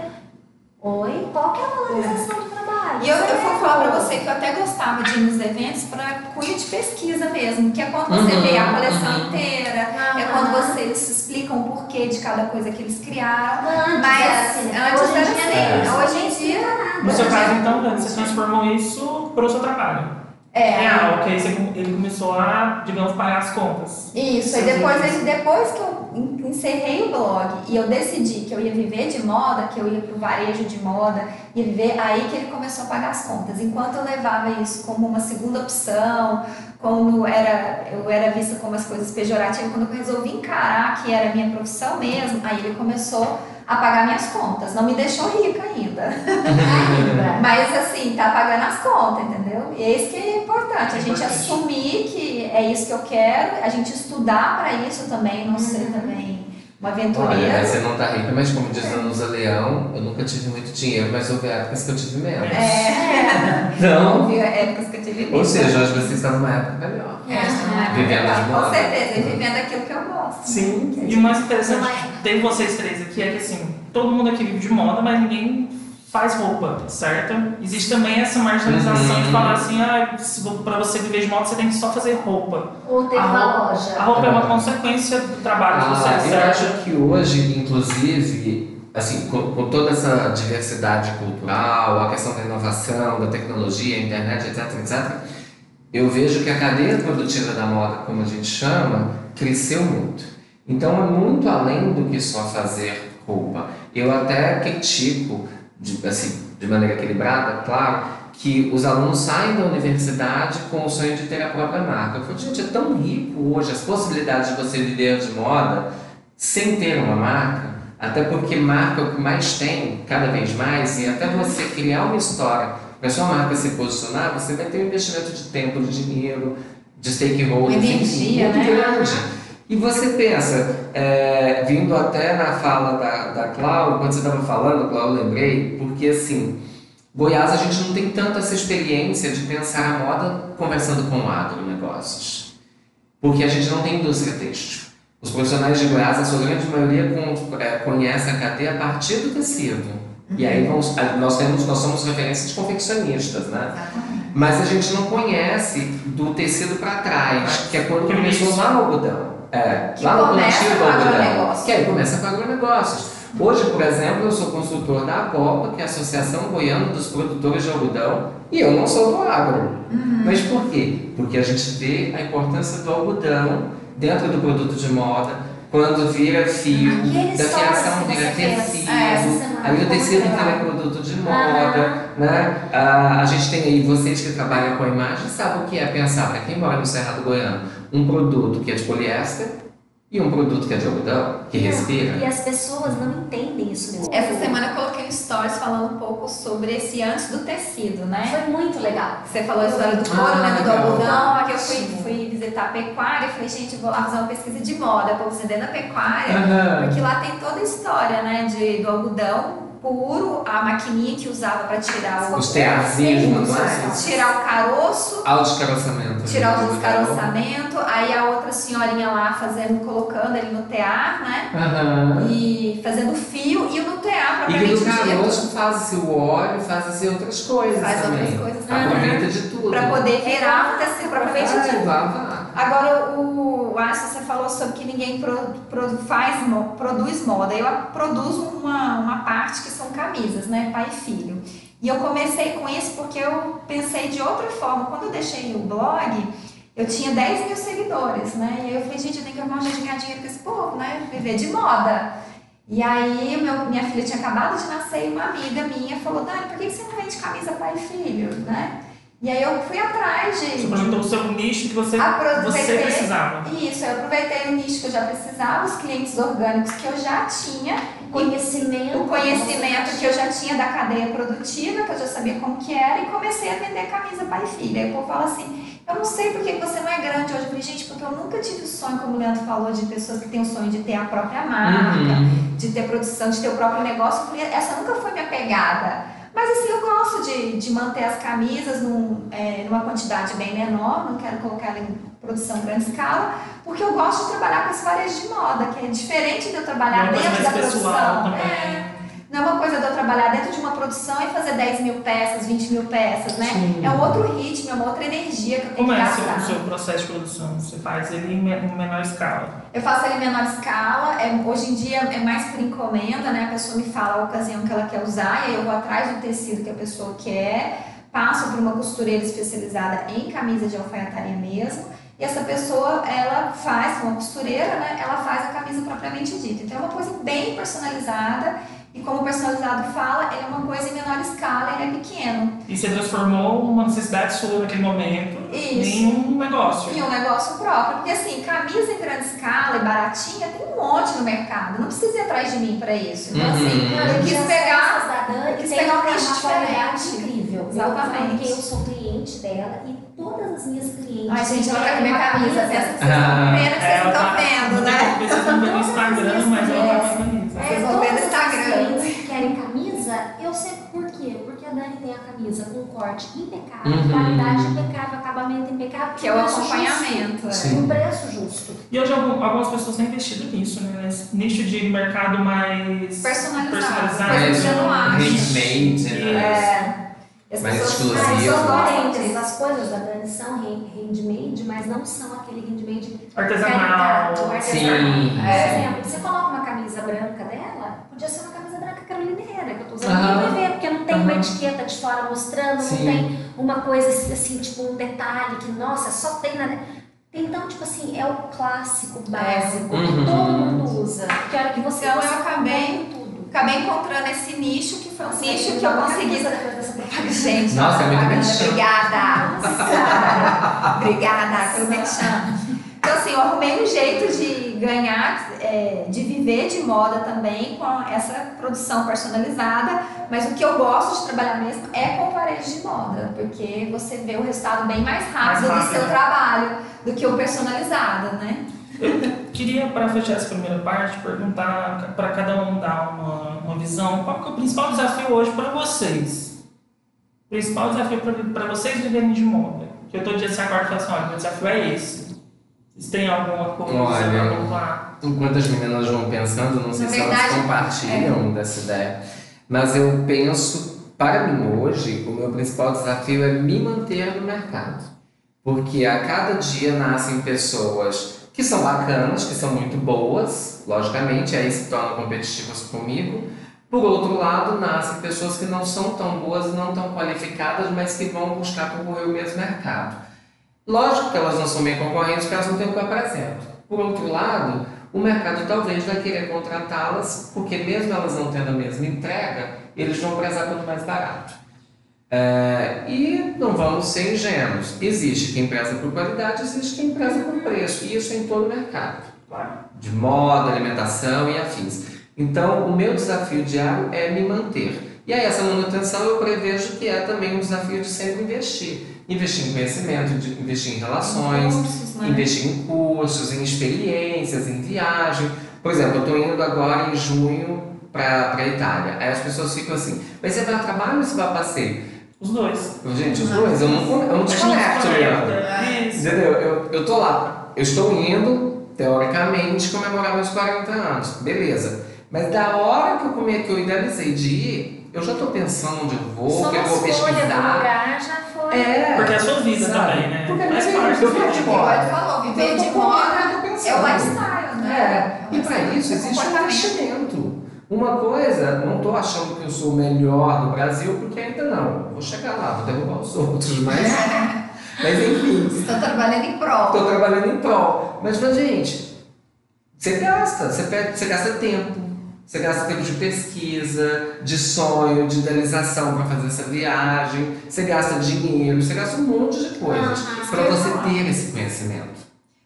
Oi, qual que é a valorização do trabalho? E eu, eu vou falar pra você que eu até gostava de ir nos eventos para cunho de pesquisa mesmo, que é quando você Uhum, vê a coleção uhum. inteira, é Aham. quando vocês explicam o porquê de cada coisa que eles criaram. Antes Mas era assim, né? antes Hoje em era dia assim, não. hoje em dia No seu Hoje caso, então, Dani, você transformou isso pro seu trabalho. É, Real, que aí você- ele começou a, digamos, pagar as contas. Isso, e depois, ele- depois que eu encerrei o blog e eu decidi que eu ia viver de moda, que eu ia pro varejo de moda, ia viver, aí que ele começou a pagar as contas. Enquanto eu levava isso como uma segunda opção, como era, eu era vista como as coisas pejorativas, quando eu resolvi encarar que era minha profissão mesmo, aí ele começou a pagar minhas contas. Não me deixou rica ainda. Ainda. Mas assim, tá pagando as contas, entendeu? E é isso que é importante, a É gente importante. assumir que é isso que eu quero, a gente estudar para isso também, não ser Uhum. também uma Olha, aventureira. você não tá rica, mas como diz a Nusa Leão, eu nunca tive muito dinheiro, mas houve épocas que eu tive menos. É, Então, houve épocas que eu tive ou medo. seja, hoje você está numa época melhor. É, não é Vivendo verdade, de. Com certeza, e vivendo aquilo que eu gosto. Sim. E o mais interessante é- tem vocês três aqui é que assim, todo mundo aqui vive de moda, mas ninguém faz roupa, certo? Existe também essa marginalização Uhum. de falar assim, ah, pra você viver de moda você tem que só fazer roupa. Ou ter A uma roupa- loja. A roupa é uma consequência do trabalho de Ah, vocês, eu certo? acho que hoje, inclusive, assim, com, com toda essa diversidade cultural, a questão da inovação, da tecnologia, a internet, etc, etc, eu vejo que a cadeia produtiva da moda, como a gente chama, cresceu muito. Então é muito além do que só fazer roupa. Eu até critico, de, assim, de maneira equilibrada, claro, que os alunos saem da universidade com o sonho de ter a própria marca. Eu falo, gente, é tão rico hoje as possibilidades de você viver de moda sem ter uma marca, até porque marca é o que mais tem, cada vez mais, e até você criar uma história para sua marca se posicionar, você vai ter um investimento de tempo, de dinheiro, de stakeholders, Uma energia, muito né? grande. E você pensa, é, vindo até na fala da, da Cláudia, quando você estava falando, Cláudia, eu lembrei, porque assim, Goiás a gente não tem tanta essa experiência de pensar a moda conversando com o agronegócios. porque a gente não tem indústria têxtil. Os profissionais de Goiás, a sua grande maioria, é, conhece a cadeia a partir do tecido. E aí vamos, a- nós, temos, nós somos referência de confeccionistas, né? Exatamente. Mas a gente não conhece do tecido para trás, que é quando Que começou isso. lá no algodão. É, Que lá no começa plantio do com o algodão. agronegócio. Que aí começa com agronegócios. Hoje, por exemplo, eu sou consultor da ACOPA, que é a Associação Goiana dos Produtores de Algodão, e eu não sou do agro. Uhum. Mas por quê? Porque a gente vê a importância do algodão dentro do produto de moda, quando vira fio, da que vira tecido, é, aí o tecido vira legal. produto de moda, né? Ah, a gente tem aí, vocês que trabalham com a imagem, sabem o que é pensar, para quem mora no Cerrado Goiano, um produto que é de poliéster e um produto que é de algodão, que respira. E as pessoas não entendem isso mesmo. Essa semana eu coloquei um stories falando um pouco sobre esse antes do tecido, né? Foi muito legal. Você falou a história do couro, Ah, né? Do legal. algodão. Aqui eu fui, fui visitar a pecuária e falei, gente, vou lá fazer uma pesquisa de moda. Vou vender na pecuária. Aham. Porque lá tem toda a história, né? De, do algodão puro, a maquininha que usava para tirar o, Os teazinhos manuais, tirar o caroço, autodescaroçamento. tirar o né? descaroçamento. Aí a outra senhorinha lá fazendo, colocando ali no tear, né? Aham. E fazendo fio e o no tear E que propriamente do dito. caroço faz-se o óleo, faz-se outras coisas Faz também. outras coisas também. Aproveita de tudo. Pra poder virar o tecido propriamente Vai, dito. vá, vá. Agora, o Alisson, você falou sobre que ninguém pro- pro- faz, produz moda. Eu produzo uma, uma parte que são camisas, né? Pai e filho. E eu comecei com isso porque eu pensei de outra forma. Quando eu deixei o blog, eu tinha 10 mil seguidores, né? E aí eu falei, gente, eu tenho que arrumar um jeito de ganhar dinheiro com esse povo, né? Viver de moda. E aí, meu, minha filha tinha acabado de nascer e uma amiga minha falou, Dani, por que você não vende camisa pai e filho, né? E aí eu fui atrás de... Você projetou o seu nicho que você, você precisava. Isso, eu aproveitei o nicho que eu já precisava, os clientes orgânicos que eu já tinha, Conhecimento. o conhecimento que eu já tinha da cadeia produtiva, que eu já sabia como que era, e comecei a vender camisa pai e filha. Aí o povo fala assim, eu não sei por que você não é grande hoje. Eu falei, gente, porque eu nunca tive o sonho, como o Leandro falou, de pessoas que têm o sonho de ter a própria marca, Uhum. de ter produção, de ter o próprio negócio. Eu falei, essa nunca foi minha pegada. Mas assim, eu gosto de, de manter as camisas num, é, numa quantidade bem menor, não quero colocar ela em produção grande escala, porque eu gosto de trabalhar com esse varejo de moda, que é diferente de eu trabalhar dentro da pessoal produção. também. É, não é uma coisa de eu trabalhar dentro de uma produção e fazer 10 mil peças, 20 mil peças, né? Sim. É um outro ritmo, é uma outra energia que eu tenho Como que é seu- gastar. o seu processo de produção? Você faz ele em menor escala. Eu faço ele em menor escala, é, hoje em dia é mais por encomenda, né? A pessoa me fala a ocasião que ela quer usar, e aí eu vou atrás do tecido que a pessoa quer, passo por uma costureira especializada em camisa de alfaiataria mesmo, e essa pessoa, ela faz, uma costureira, né? Ela faz a camisa propriamente dita. Então é uma coisa bem personalizada, e como o personalizado fala, ele é uma coisa em menor escala, ele é pequeno. E você transformou uma necessidade sua naquele momento Isso. em um negócio. E um negócio próprio. Porque assim, camisa em grande escala e baratinha tem um monte no mercado. Não precisa ir atrás de mim pra isso. Então, assim, Uhum. Não, eu quis as pegar. da Dani quis tem pegar um nicho diferente. incrível. Exatamente. Porque eu sou cliente dela e todas as minhas clientes. Ai, gente, ela tá com minha uma camisa. Pensa que vocês Ah. estão vendo, que vocês estão tá- vendo, né? não vê no Instagram, mas ela tá com a camisa. Vocês vão ver no Instagram. que querem camisa, eu sei por quê. Porque a Dani tem a camisa com corte impecável, Uhum. qualidade impecável, acabamento impecável. Que é o acompanhamento. justo. é. Sim. Um preço justo. E hoje algum- algumas pessoas têm investido nisso, né? Nesse nicho de mercado mais Personalizado. personalizado. Acha. handmade, né? É. As Mais pessoas exclusivo. são as coisas da Dani são hand- handmade, mas não são aquele handmade Artesanal. caricato, artesanal. Sim. Por É. exemplo, você coloca camisa branca dela, podia ser uma camisa branca carolineira, que eu tô usando, vai ver, porque não tem uma etiqueta de fora mostrando, Sim. não tem uma coisa assim, tipo um detalhe que, nossa, só tem na... Então, tipo assim, é o clássico básico Uhum. que todo mundo usa. Que hora que você Então, eu você acabei- tudo. Acabei encontrando esse nicho, que foi um Nossa, nicho eu que eu consegui. Gente, Nossa, é muito propaganda. Obrigada. Obrigada pelo merchan. Então, assim, eu arrumei um jeito de ganhar, é, de viver de moda também com essa produção personalizada, mas o que eu gosto de trabalhar mesmo é com varejo de moda, porque você vê o resultado bem mais rápido, Mais do seu rápido. trabalho do que o personalizado, né? Queria, para fechar essa primeira parte, perguntar para cada um dar uma, uma visão. Qual que é o principal desafio hoje para vocês? O principal desafio para vocês viverem de moda. Que eu todo dia se acorda e falo assim, olha, meu desafio é esse. Tem alguma coisa Olha, pra pontuar? Enquanto as meninas vão pensando, não sei Na se verdade, elas compartilham dessa ideia, mas eu penso, para mim hoje, o meu principal desafio é me manter no mercado. Porque a cada dia nascem pessoas que são bacanas, que são muito boas, logicamente, aí se tornam competitivas comigo. Por outro lado, nascem pessoas que não são tão boas e não tão qualificadas, mas que vão buscar concorrer o mesmo mercado. Lógico que elas não são bem concorrentes porque elas não têm o que eu apresento. Por outro lado, o mercado talvez vai querer contratá-las, porque mesmo elas não tendo a mesma entrega, eles vão prezar pelo mais barato. É, e não vamos ser ingênuos. Existe quem preza por qualidade, existe quem preza por preço. E isso é em todo o mercado. De moda, alimentação e afins. Então, o meu desafio diário é me manter. E aí, essa manutenção eu prevejo que é também um desafio de sempre investir. Investir em conhecimento, de investir em relações, Cursos, né? investir em cursos, em experiências, em viagem. Por exemplo, eu estou indo agora em junho para a Itália. Aí as pessoas ficam assim, mas você vai a trabalho ou você vai a passeio? Os dois. Gente, os dois, eu não, eu não desconecto, Leandro. Isso. Entendeu? Eu, eu tô lá, eu estou indo, teoricamente, comemorar meus 40 anos. Beleza. Mas da hora que eu, come, que eu idealizei de ir, eu já estou pensando onde eu vou, o que eu a vou pesquisar. lugar já foi. É. Porque é a sua vida Sabe? também, né? Porque é parte eu vivo sua de moda. Falou, viver de moda é o lifestyle, né? É, e para isso É existe um investimento. Uma coisa, não estou achando que eu sou o melhor do Brasil, porque ainda não. Vou chegar lá, vou derrubar os outros, mas, mas enfim. Estou trabalhando em prol. Estou trabalhando em prol. Mas, mas, gente, você gasta, você, perde, você gasta tempo, você gasta tempo de pesquisa, de sonho, de idealização para fazer essa viagem, você gasta dinheiro, você gasta um monte de coisas Aham, para eu você ter esse conhecimento.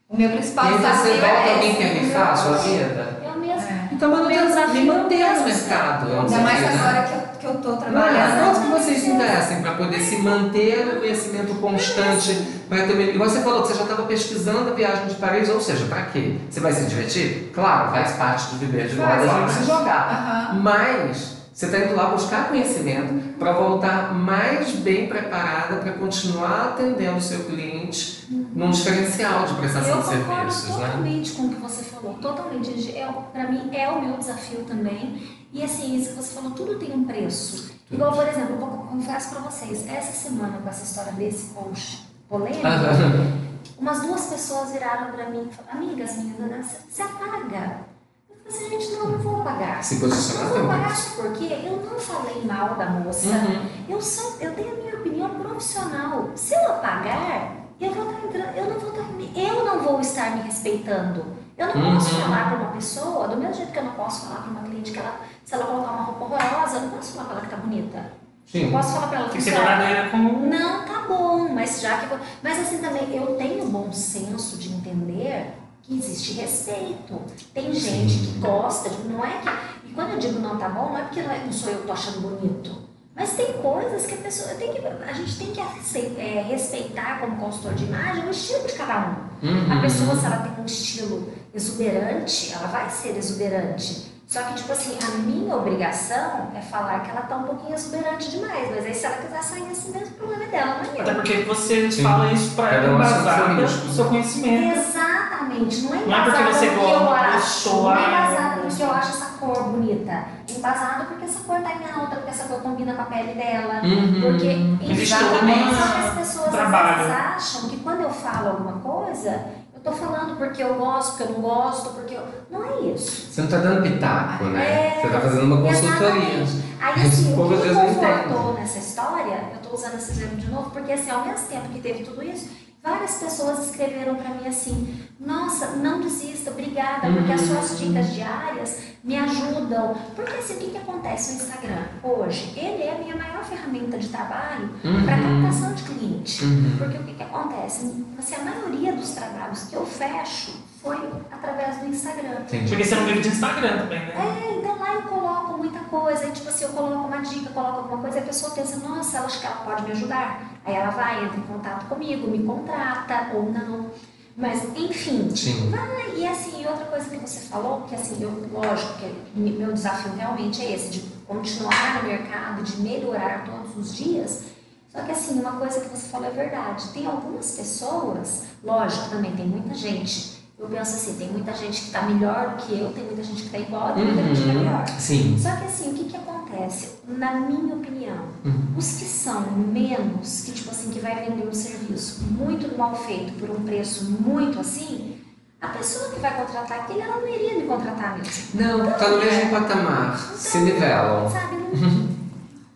O meu E principal aí você desafio volta é alguém esse. quer rifar a sua vida? Eu mesmo. É. Então, O meu manutenção, desafio me manter é no mercado. é Ainda mais desafio, agora que eu, que eu Mas trabalhando. quanto que vocês investem para poder se manter no conhecimento constante? Para ter, igual você falou que você já estava pesquisando a viagem de Paris, ou seja, para quê? Você vai se divertir? Claro, faz parte do viver de moda, Faz a gente se jogar. Aham. Mas você está indo lá buscar conhecimento para voltar mais bem preparada para continuar atendendo o seu cliente num diferencial de prestação Eu de concordo serviços, né? totalmente com o que você falou, totalmente. É, para mim é o meu desafio também. E assim, isso que você falou, tudo tem um preço. Igual, por exemplo, eu vou confesso para vocês, essa semana com essa história desse post polêmico, umas duas pessoas viraram para mim e falaram, amigas minhas, você apaga. Eu falei assim, gente, não, não vou pagar. Se Eu posicionar vou pagar também. sabe por quê? Eu não falei mal da moça. Uhum. Eu, só, eu tenho a minha opinião profissional. Se ela pagar, eu, vou estar entrando, eu, não vou estar, me- eu não vou estar me respeitando. Eu não posso Uhum. falar para uma pessoa, do mesmo jeito que eu não posso falar para uma cliente que ela, se ela colocar uma roupa horrorosa, eu não posso falar para ela que tá bonita. Eu Sim. posso falar para ela que "Olha, verdadeira como. não, tá bom, mas já que. eu- Mas assim também, eu tenho bom senso de entender que existe respeito. Tem gente que gosta, de- não é que. E quando eu digo não tá bom, não é porque não, é- não sou eu que tô achando bonito. Mas tem coisas que a pessoa. Tem que, a gente tem que é, respeitar como consultor de imagem o estilo de cada um. Uhum. A pessoa, se ela tem um estilo exuberante, ela vai ser exuberante. Só que, tipo assim, a minha obrigação é falar que ela tá um pouquinho exuberante demais. Mas aí, se ela quiser sair assim mesmo, o problema é dela, não é Até porque você Sim. fala isso para um é seu embasar o seu conhecimento. Exatamente. Não é Não é porque embasado você porque gosta, eu acho. Não é embasado porque eu acho essa cor bonita. Embasado porque essa cor tá em alta, porque essa cor combina com a pele dela. Uhum. Porque exatamente só que as pessoas trabalho. às vezes acham que quando eu falo alguma coisa, eu tô falando porque eu gosto, porque eu não gosto, porque eu. Não é isso. Você não está dando pitaco, né? É, Você está fazendo uma consultoria. Exatamente. Aí assim, o às que me vezes não confortou nessa história, eu tô usando esse exemplo de novo, porque assim, ao mesmo tempo que teve tudo isso, várias pessoas escreveram pra mim assim, nossa, não desista, obrigada, porque as Uhum. suas dicas diárias me ajudam. Porque assim, o que, que acontece no Instagram hoje? Ele é a minha maior ferramenta de trabalho para Uhum. captação de cliente. Uhum. Porque o que, que acontece? Assim, a maioria dos trabalhos que eu fecho foi através do Instagram. Entendi. Porque você não vive de Instagram também, né? É, então lá eu coloco muita coisa, e tipo assim, eu coloco uma dica, coloco alguma coisa, e a pessoa pensa, nossa, ela acha que ela pode me ajudar. Aí ela vai, entra em contato comigo, me contrata ou não. Mas, enfim. Sim. Vai, e assim, outra coisa que você falou, que assim, eu, lógico que me- meu desafio realmente é esse, de continuar no mercado, de melhorar todos os dias. Só que assim, uma coisa que você falou é verdade. Tem algumas pessoas, lógico, também tem muita gente. Eu penso assim, tem muita gente que está melhor do que eu, tem muita gente que está igual, tem muita gente que está Uhum. melhor. Sim. Só que assim, o que, que acontece? Na minha opinião, Uhum. os que são menos, que tipo assim, que vai vender um serviço muito mal feito por um preço muito assim, a pessoa que vai contratar aquele, ela não iria me contratar mesmo. Não, tá no mesmo patamar. Se nivelam. Sabe? Não-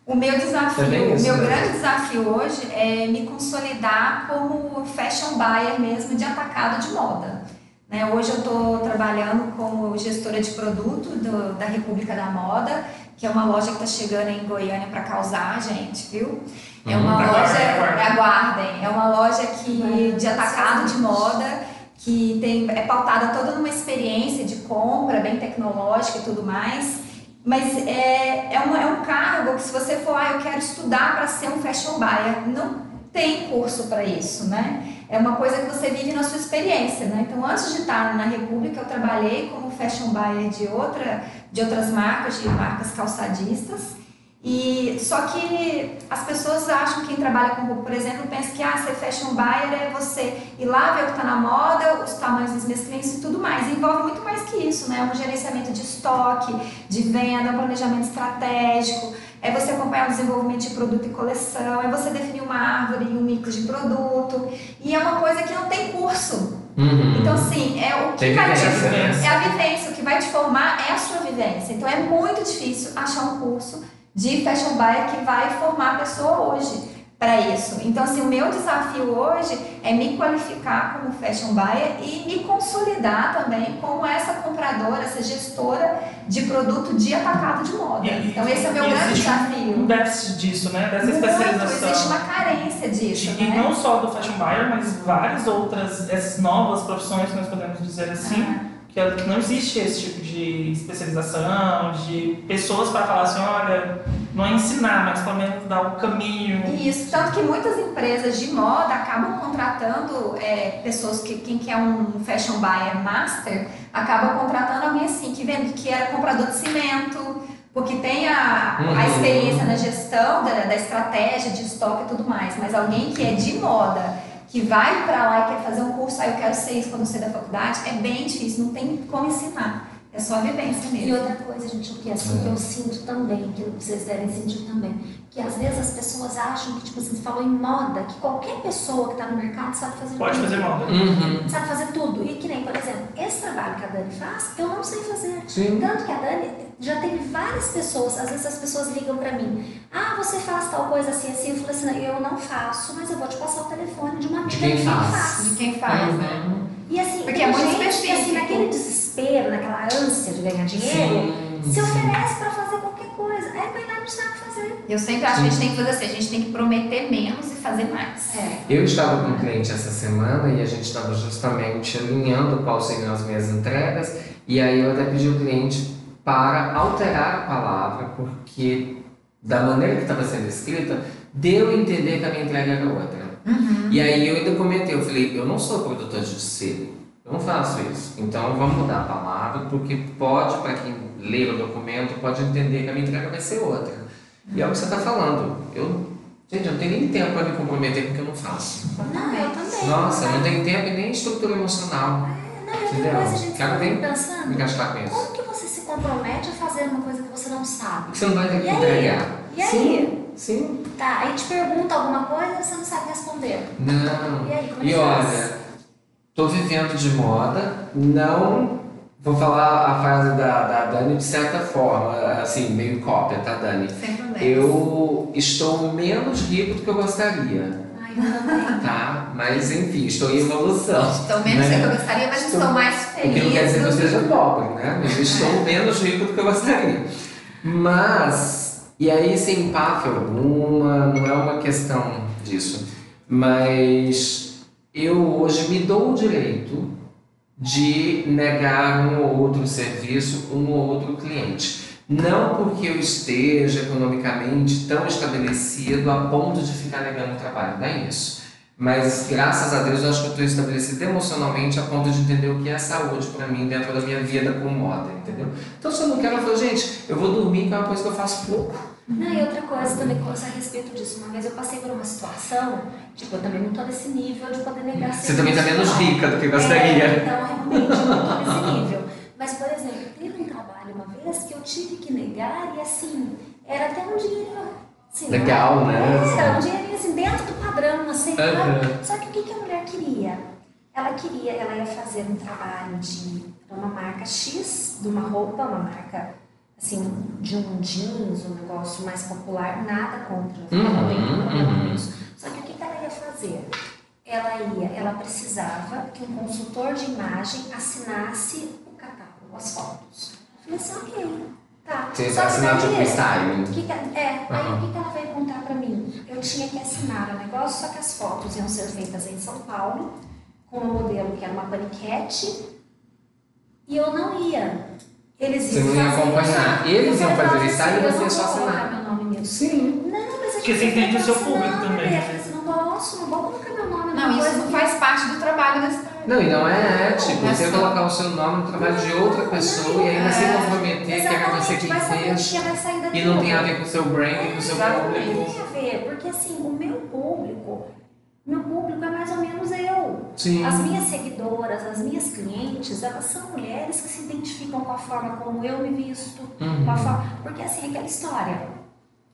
O meu desafio, o isso, meu né? grande desafio hoje é me consolidar como fashion buyer mesmo de atacado de moda. Né, hoje eu estou trabalhando como gestora de produto do- da República da Moda, que é uma loja que está chegando em Goiânia para causar, gente, viu? É uma Hum. loja, Aguardem, aguardem. aguardem, é uma loja que de atacado de moda, que tem, é pautada toda numa experiência de compra bem tecnológica e tudo mais. Mas é, é, uma, é um cargo que se você for, ah, eu quero estudar para ser um fashion buyer, não tem curso para isso, né? É uma coisa que você vive na sua experiência, né? Então, antes de estar na República, eu trabalhei como fashion buyer de, outra, de outras marcas, de marcas calçadistas. E só que as pessoas acham que quem trabalha com roupa, por exemplo, pensa que ah, ser fashion buyer é você ir lá ver o que está na moda, os tamanhos dos meus clientes e tudo mais. E envolve muito mais que isso, né? Um gerenciamento de estoque, de venda, um planejamento estratégico, é você acompanhar o desenvolvimento de produto e coleção, é você definir uma árvore e um mix de produto. E é uma coisa que não tem curso. Uhum. Então, assim, é o que Tem vai te, vivência, né? é a vivência, o que vai te formar é a sua vivência. Então, é muito difícil achar um curso de fashion buyer que vai formar a pessoa hoje para isso. Então, assim, o meu desafio hoje é me qualificar como fashion buyer e me consolidar também como essa compradora, essa gestora de produto de atacado de moda. E- Então, esse é o meu grande existe um desafio. déficit disso, né? Dessa Muito, especialização. existe uma carência disso, E né? não só do fashion buyer, mas várias outras, essas novas profissões que nós podemos dizer assim, Ah. é- que não existe esse tipo de especialização, de pessoas para falar assim, olha, não é ensinar, mas pelo menos dar o caminho. Isso, tanto que muitas empresas de moda acabam contratando é, pessoas que quem quer um fashion buyer master acaba contratando alguém assim que vende que era comprador de cimento, porque tem a, a Uhum. experiência na gestão da, da estratégia de estoque e tudo mais, mas alguém que é de moda que vai para lá e quer fazer um curso, ah, eu quero ser isso quando eu sair da faculdade, é bem difícil, não tem como ensinar. É só a vivência E mesmo. outra coisa, gente, o que assim que eu sinto também, que vocês devem sentir também, que às vezes as pessoas acham que, tipo assim, você falou em moda, que qualquer pessoa que está no mercado sabe fazer Pode tudo. fazer moda. Uhum. Sabe fazer tudo. E que nem, por exemplo, esse trabalho que a Dani faz, eu não sei fazer. Sim. Tanto que a Dani já teve várias pessoas, às vezes as pessoas ligam pra mim, ah, você faz tal coisa assim, assim. Eu falei assim, eu não faço, mas eu vou te passar o telefone de uma amiga quem que faz. De quem faz, né? E assim, Porque é muito assim, específico. naquele desespero, naquela ânsia de ganhar dinheiro, Sim, se sim. oferece pra fazer qualquer coisa. É ir lá não sabe fazer. Eu sempre acho que a gente tem que fazer assim, a gente tem que prometer menos e fazer mais. É. Eu estava com um cliente essa semana e a gente estava justamente alinhando quais seriam as minhas entregas e aí eu até pedi o cliente para alterar a palavra porque da maneira que estava sendo escrita deu a entender que a minha entrega era outra. E aí eu ainda comentei, eu falei, eu não sou produtor de tecido, eu não faço isso. Então vamos mudar a palavra porque pode, para quem ler o documento, pode entender que a minha entrega vai ser outra. E é o que você está falando. Eu, gente, eu não tenho nem tempo para me comprometer com o que eu não faço. Não, eu também. Nossa, eu não não tenho tempo e nem estrutura emocional. Não, e outra Entendeu? coisa, gente, Quero sabe o que eu ver tô me pensando? gastar com isso. Como que você se compromete a fazer uma coisa que você não sabe? Que você não vai ter E que aí? entregar. E aí? Sim, sim. Tá, aí te pergunta alguma coisa e você não sabe responder. Não. E aí, como é E que faz? Tô vivendo de moda, não. Vou falar a frase da, da Dani de certa forma, assim, meio cópia, tá, Dani? Eu estou menos rico do que eu gostaria, Ai, eu também. tá? Mas enfim, estou em evolução. Estou menos né? do que eu gostaria, mas Estou- estou mais O feliz. que não quer dizer que eu seja pobre, né? Eu estou menos rico do que eu gostaria. Mas, e aí sem empáfia alguma, não é uma questão disso. Mas eu hoje me dou o direito de negar um ou outro serviço, um ou outro cliente. Não porque eu esteja economicamente tão estabelecido a ponto de ficar negando o trabalho, não é isso. Mas graças a Deus eu acho que eu estou estabelecida emocionalmente a ponto de entender o que é saúde para mim dentro da minha vida com moda, entendeu? Então se eu não quero, eu falo, gente, eu vou dormir, que é uma coisa que eu faço pouco. Não, e outra coisa também, coisa a respeito disso. Uma vez eu passei por uma situação, tipo, eu também não tô nesse nível de poder negar Você também tá menos rica do que gostaria. É, então, realmente, eu não tô nesse nível. Mas, por exemplo, teve um trabalho uma vez que eu tive que negar e, assim, era até um dinheiro... Assim, Legal, né? Era um dinheirinho, assim, dentro do padrão, assim. Uhum. Só que o que, que a mulher queria? Ela queria, ela ia fazer um trabalho de uma marca X, de uma roupa, uma marca assim, de um jeans, um negócio mais popular, nada contra. Uhum, uhum. Só que o que ela ia fazer? Ela ia, ela precisava que um consultor de imagem assinasse o catálogo, as fotos. Eu falei assim, ok, tá. Você Só que assinar tipo style. o que que- é, aí Aham. o que, que ela veio contar pra mim? Eu tinha que assinar o negócio, só que as fotos iam ser feitas em São Paulo, com um modelo que era uma paniquete, e eu não ia. Eles Você não ia fazer acompanhar. isso. Eles Eu iam fazer o "Nossa, style e eu você não ia só vou colocar assinar." meu nome nisso. Sim. Não, mas a Porque você entende o seu não, público não, também, Eu né? falei assim, não posso, não vou colocar meu nome Não, isso não faz parte do trabalho da. Não, e não é ético Não é você colocar o seu nome no trabalho de outra pessoa e ainda se É. comprometer que era você quem fez. E não tem a ver com o seu branding, com o seu público. Tem a ver, porque assim, o meu público, meu público é mais ou menos eu. Sim. As minhas seguidoras, as minhas clientes, elas são mulheres que se identificam com a forma como eu me visto, Uhum. com a forma, porque assim, aquela história,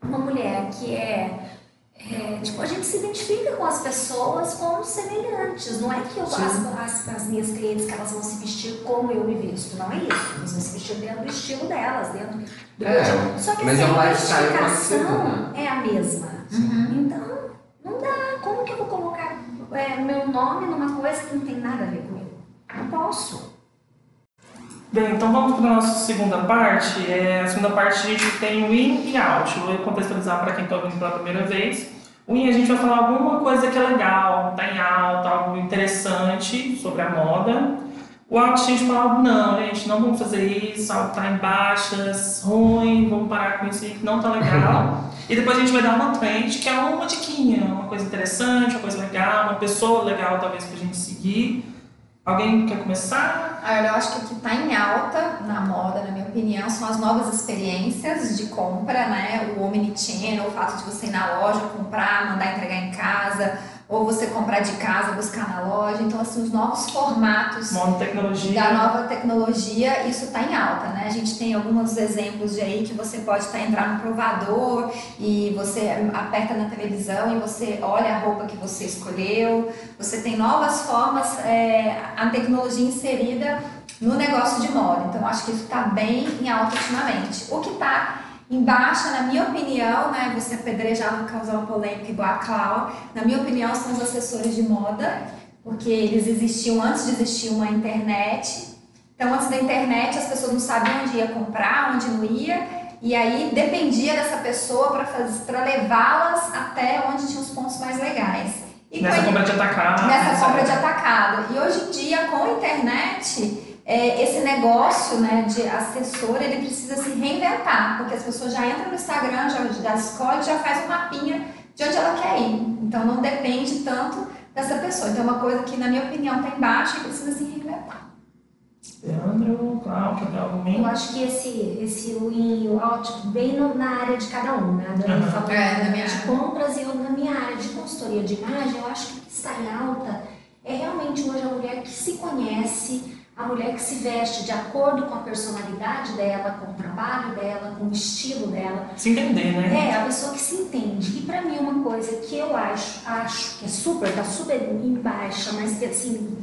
uma mulher que é, é, tipo, a gente se identifica com as pessoas como semelhantes, não é que eu, as, as, as minhas clientes que elas vão se vestir como eu me visto, não é isso, elas vão se vestir dentro do estilo delas, dentro do É, Só que mas assim, é a lifestyle identificação é a mesma. Então, não dá. Como que eu vou colocar é, meu nome numa coisa que não tem nada a ver comigo? Não posso. Bem, então vamos para a nossa segunda parte. É, a segunda parte a gente tem o in e out. Eu vou contextualizar para quem está ouvindo pela primeira vez. O in a gente vai falar alguma coisa que é legal, está em alta, algo interessante sobre a moda. O out a gente fala algo, não, gente, não vamos fazer isso, algo está em baixas, ruim, vamos parar com isso aí que não tá legal. e depois a gente vai dar uma trend, que é uma diquinha, uma coisa interessante, uma coisa legal, uma pessoa legal talvez pra gente seguir. Alguém quer começar? Ah, eu acho que o que está em alta na moda, na minha opinião, são as novas experiências de compra, né? O omnichannel, o fato de você ir na loja comprar, mandar entregar em casa, ou você comprar de casa, buscar na loja. Então, assim, os novos formatos da nova tecnologia, isso está em alta, né? A gente tem alguns exemplos de aí que você pode estar entrar no provador e você aperta na televisão e você olha a roupa que você escolheu. Você tem novas formas, é, a tecnologia inserida no negócio de moda. Então, acho que isso está bem em alta ultimamente. O que está em baixa, na minha opinião, né, você apedrejar, causar uma polêmica igual a Clau, na minha opinião, são os assessores de moda, porque eles existiam antes de existir uma internet. Então, antes da internet, as pessoas não sabiam onde ia comprar, onde não ia, e aí dependia dessa pessoa para levá-las até onde tinha os pontos mais legais. E Nessa compra de atacado. nessa compra de atacado. E hoje em dia, com a internet, é, esse negócio né, de assessor, ele precisa se reinventar, porque as pessoas já entram no Instagram, já, já escolhe, já faz um mapinha de onde ela quer ir. Então não depende tanto dessa pessoa. Então é uma coisa que, na minha opinião, está embaixo e precisa se reinventar. Leandro, Cláudio, quer algum Eu acho que esse, esse win e o out, bem no- na área de cada um, né? Uhum. falou É, na minha de área. compras e eu na minha área de consultoria de imagem, eu acho que o que está em alta é realmente hoje a mulher que se conhece, a mulher que se veste de acordo com a personalidade dela, com o trabalho dela, com o estilo dela. Se entender, né? É, a pessoa que se entende. E pra mim uma coisa que eu acho, acho que é super, tá super em baixa, mas que assim,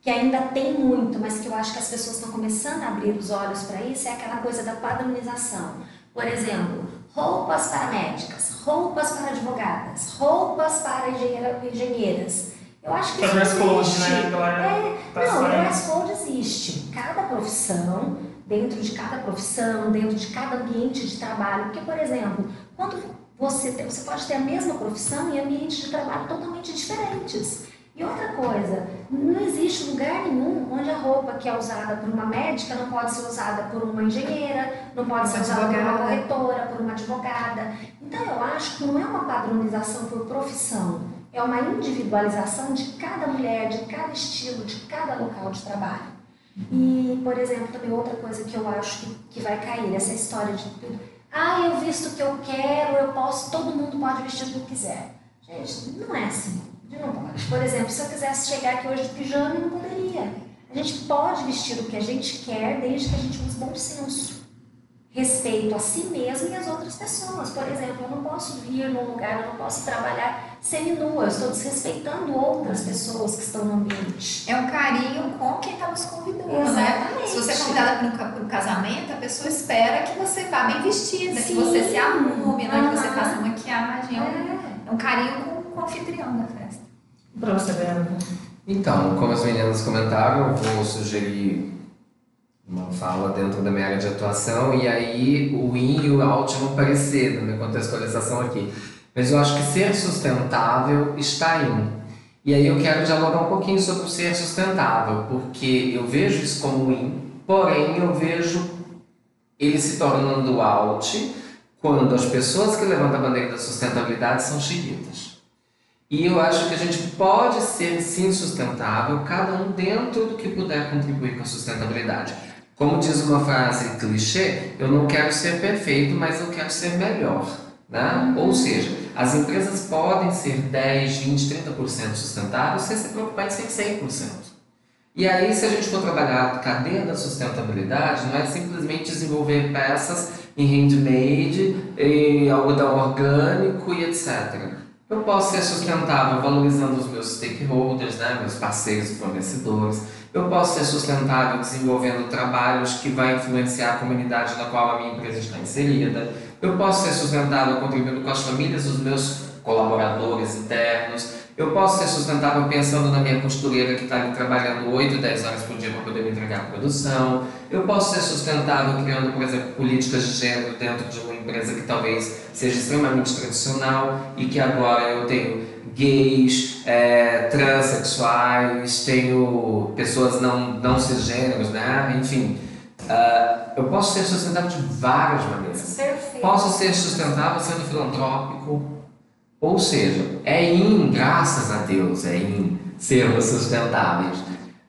que ainda tem muito, mas que eu acho que as pessoas estão começando a abrir os olhos para isso, é aquela coisa da padronização. Por exemplo, roupas para médicas, roupas para advogadas, roupas para engenheira- engenheiras. Eu acho que é isso dress code, existe. né? É, tá não, o dress code existe. Cada profissão, dentro de cada profissão, dentro de cada ambiente de trabalho. Porque, por exemplo, quando você, tem- você pode ter a mesma profissão e ambientes de trabalho totalmente diferentes. E outra coisa, não existe lugar nenhum onde a roupa que é usada por uma médica não pode ser usada por uma engenheira, não pode ser usada por uma corretora, por uma advogada. Então eu acho que não é uma padronização por profissão. É uma individualização de cada mulher, de cada estilo, de cada local de trabalho. E, por exemplo, também outra coisa que eu acho que, que vai cair, essa história de tudo. Ah, eu visto o que eu quero, eu posso, todo mundo pode vestir o que quiser. Gente, não é assim. Não pode. Por exemplo, se eu quisesse chegar aqui hoje de pijama, eu não poderia. A gente pode vestir o que a gente quer, desde que a gente use bom senso. Respeito a si mesmo e às outras pessoas. Por exemplo, eu não posso vir num lugar, eu não posso trabalhar semi-nua, eu estou desrespeitando outras pessoas que estão no ambiente. É um carinho com quem está nos convidando, Exatamente. né? Se você é convidada para um casamento, a pessoa espera que você vá bem vestida, que Sim. você se arrume, né? que você faça maquiagem. É um, É. é um carinho com, com o anfitrião da festa. Ver, né? Então, como as meninas comentaram, eu vou sugerir uma fala dentro da minha área de atuação e aí o in e o out vão aparecer na minha contextualização aqui. Mas eu acho que ser sustentável está em. E aí eu quero dialogar um pouquinho sobre o ser sustentável, porque eu vejo isso como in, porém eu vejo ele se tornando out quando as pessoas que levantam a bandeira da sustentabilidade são xiitas. E eu acho que a gente pode ser sim sustentável, cada um dentro do que puder contribuir com a sustentabilidade. Como diz uma frase clichê, eu não quero ser perfeito, mas eu quero ser melhor. Né? Ou seja, as empresas podem ser 10, 20, 30% sustentáveis sem se preocupar em ser 100%. E aí, se a gente for trabalhar a cadeia da sustentabilidade, não é simplesmente desenvolver peças em handmade, em algodão orgânico e etc. Eu posso ser sustentável valorizando os meus stakeholders, né, meus parceiros fornecedores. Eu posso ser sustentável desenvolvendo trabalhos que vai influenciar a comunidade na qual a minha empresa está inserida. Eu posso ser sustentável contribuindo com as famílias dos meus colaboradores internos. Eu posso ser sustentável pensando na minha costureira que está ali trabalhando 8, 10 horas por dia para poder me entregar a produção. Eu posso ser sustentável criando, por exemplo, políticas de gênero dentro de uma empresa que talvez seja extremamente tradicional e que agora eu tenho gays, é, transexuais, tenho pessoas não, não cisgêneros, né? Enfim, ah, eu posso ser sustentável de várias maneiras. Perfeito. Posso ser sustentável sendo filantrópico. Ou seja, é in, graças a Deus, é in sermos sustentáveis.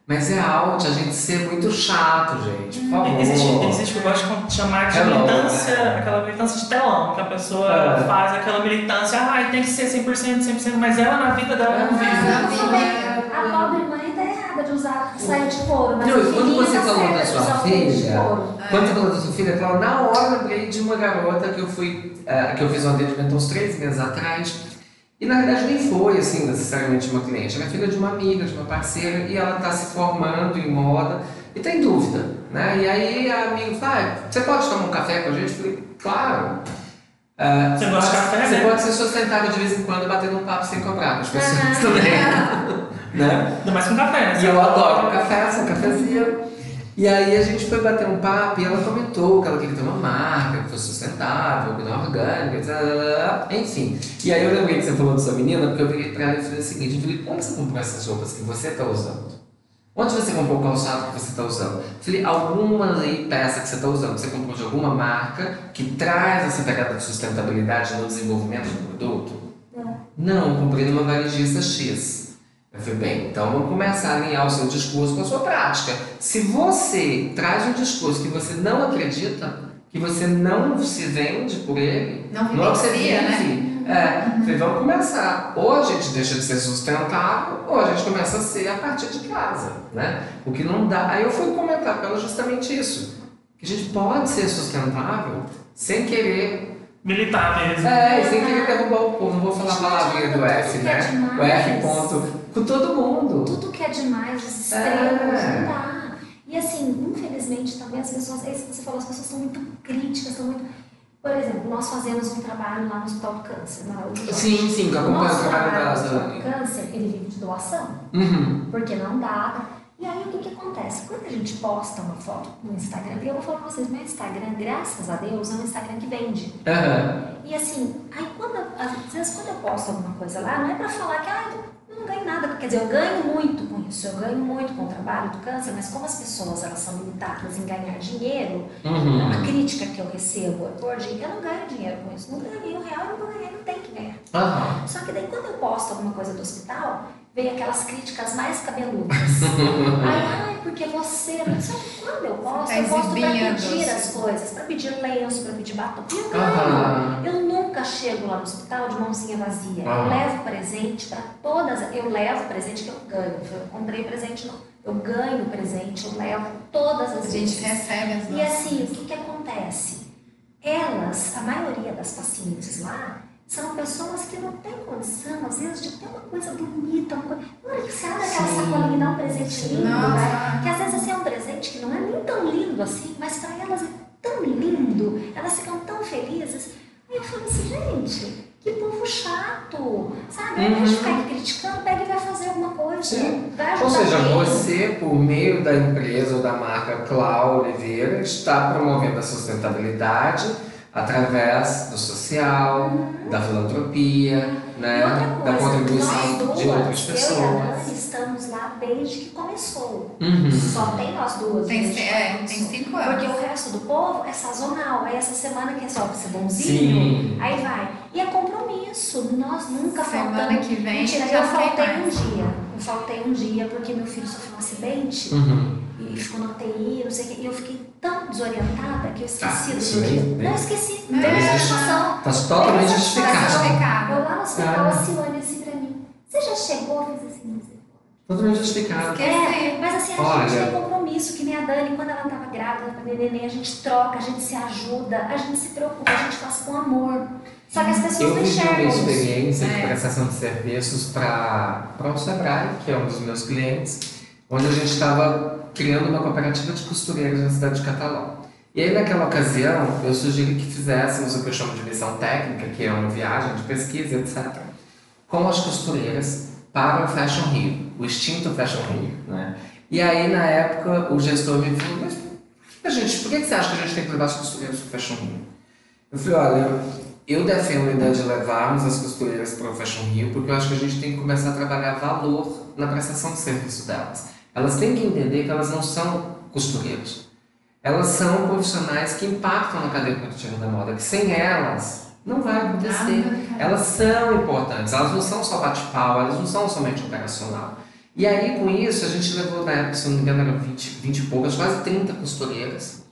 Mas é out a gente ser muito chato, gente. Por favor. Existe, existe o que eu gosto de chamar de Hello, militância, né? aquela militância de telão, que a pessoa É. faz aquela militância, ah, tem que ser 100%, 100%, mas ela na vida dela não vive. Vive. também. A pobre mãe tá errada de usar saia de couro, mas Não, a e quando você tá falou da sua filha. Quando você falou da sua filha, Cláudia, na hora eu lembrei de uma garota que eu fui, eh, que eu fiz um atendimento uns três meses atrás. E na verdade nem foi assim necessariamente uma cliente, ela é filha de uma amiga, de uma parceira, e ela está se formando em moda e tem dúvida, né? E aí a amiga fala, ah, você pode tomar um café com a gente? Eu falei, claro. Ah, Você gosta de café, Você né? pode ser sustentável de vez em quando batendo um papo sem cobrar com as pessoas Aham. também. né? Ainda mais com café, né? E eu adoro um café, sou cafezinho. E aí a gente foi bater um papo e ela comentou que ela queria ter uma marca, que fosse sustentável, que não orgânica, etc. enfim. E aí eu lembrei que você falou da sua menina, porque eu virei pra ela e falei o seguinte, eu falei, onde você comprou essas roupas que você está usando? Onde você comprou o calçado que você está usando? Eu falei, alguma aí peça que você está usando, você comprou de alguma marca que traz essa pegada de sustentabilidade no desenvolvimento do produto? Não. Não, comprei numa varejista X. Eu falei, bem, então vamos começar a alinhar o seu discurso com a sua prática. Se você traz um discurso que você não acredita, que você não se vende por ele, Não vivencia, né? É, falei, vamos começar. Ou a gente deixa de ser sustentável, ou a gente começa a ser a partir de casa, né? O que não dá. Aí eu fui comentar com ela justamente isso. Que a gente pode ser sustentável sem querer Militar mesmo. é, sem querer derrubar o povo. Não vou falar a palavrinha do F, né? O F ponto. Com todo mundo. Tudo que é demais, os extremos, É. não dá. E assim, infelizmente também as pessoas, é isso que você falou, as pessoas são muito críticas, são muito. Por exemplo, nós fazemos um trabalho lá no Hospital do Câncer, na UFRJ. Sim, sim, que acompanha o trabalho da Hospital do. Câncer, ele vive de doação, Uhum. porque não dá. E aí o que, que acontece? Quando a gente posta uma foto no Instagram, e eu vou falar pra vocês, meu Instagram, graças a Deus, é um Instagram que vende. Aham. E assim, aí quando, às vezes quando eu posto alguma coisa lá, não é pra falar que ah, eu não ganho nada, quer dizer, eu ganho muito com isso, eu ganho muito com o trabalho do câncer, mas como as pessoas elas são limitadas em ganhar dinheiro, Uhum. a crítica que eu recebo é por dia, eu não ganho dinheiro com isso, não ganhei um real, eu não vou ganhar, não tem que ganhar. Aham. Só que daí quando eu posto alguma coisa do hospital, vem aquelas críticas mais cabeludas. ai, ai, porque você. Que quando eu posto, Tá eu posto pra pedir as coisas, pra pedir lenço, pra pedir batom. E eu ganho. Aham. Eu nunca chego lá no hospital de mãozinha vazia. Eu Ah. levo presente para todas. Eu levo presente que eu ganho. Eu comprei presente, não. Eu ganho presente, eu levo todas as A gente vezes. recebe as E nossas. assim, o que, que acontece? Elas, a maioria das pacientes lá, são pessoas que não têm condição, às vezes, de ter uma coisa bonita, uma coisa. Na hora que você abre aquela sacolinha e dá um presente lindo, né? Que às vezes assim, é um presente que não é nem tão lindo assim, mas para elas é tão lindo, elas ficam tão felizes. Aí eu falo assim, gente, que povo chato, sabe? Ao invés de Uhum. ficar aqui criticando, pega e vai fazer alguma coisa. Sim. Vai ajudar Ou seja, alguém. você, por meio da empresa ou da marca Clau Oliveira, está promovendo a sustentabilidade através do social, da filantropia, né, E outra da coisa, contribuição nós duas, de outras eu e a Dani, pessoas. estamos lá desde que começou. Uhum. Só tem nós duas. Tem, é, tem cinco Porque anos. o resto do povo é sazonal. Aí essa semana que é só pra ser bonzinho, Sim. aí vai. E é compromisso. Nós nunca Semana faltamos. que vem Mentira, já eu faltei um mais. dia. Eu faltei um dia porque meu filho sofreu um acidente Uhum. E ficou na UTI, não sei o quê. E eu fiquei tão desorientada que eu esqueci Ah, do bem- Não, esqueci. Não, teve satisfação. Está totalmente justificado. justificado. Eu lá no hospital, Ah. a Silane assim pra mim. Você já chegou? Eu fiz assim. Totalmente justificado. É, mas assim, a Olha. gente tem compromisso, que nem a Dani, quando ela tava grávida com a neném, a gente troca, a gente se ajuda, a gente se preocupa, a gente faz com amor. Só que as pessoas Eu não vivi uma enxergam isso. experiência de É. prestação de serviços para o Sebrae, que é um dos meus clientes, onde a gente estava criando uma cooperativa de costureiras na cidade de Catalão. E aí, naquela ocasião, eu sugeri que fizéssemos o que eu chamo de missão técnica, que é uma viagem de pesquisa, etc., com as costureiras para o Fashion Rio, o extinto Fashion Rio. Né? E aí, na época, o gestor me falou, mas a gente, por que você acha que a gente tem que levar as costureiras para o Fashion Rio? Eu falei, olha, eu defendo a ideia de levarmos as costureiras para o Fashion Rio porque eu acho que a gente tem que começar a trabalhar valor na prestação de serviço delas. Elas têm que entender que elas não são costureiras. Elas são profissionais que impactam na cadeia produtiva da moda, que sem elas não vai acontecer. Elas são importantes, elas não são só bate-pau, elas não são somente operacional. E aí, com isso, a gente levou, na época, se não me engano, eram 20, 20 e poucas, quase 30 costureiras.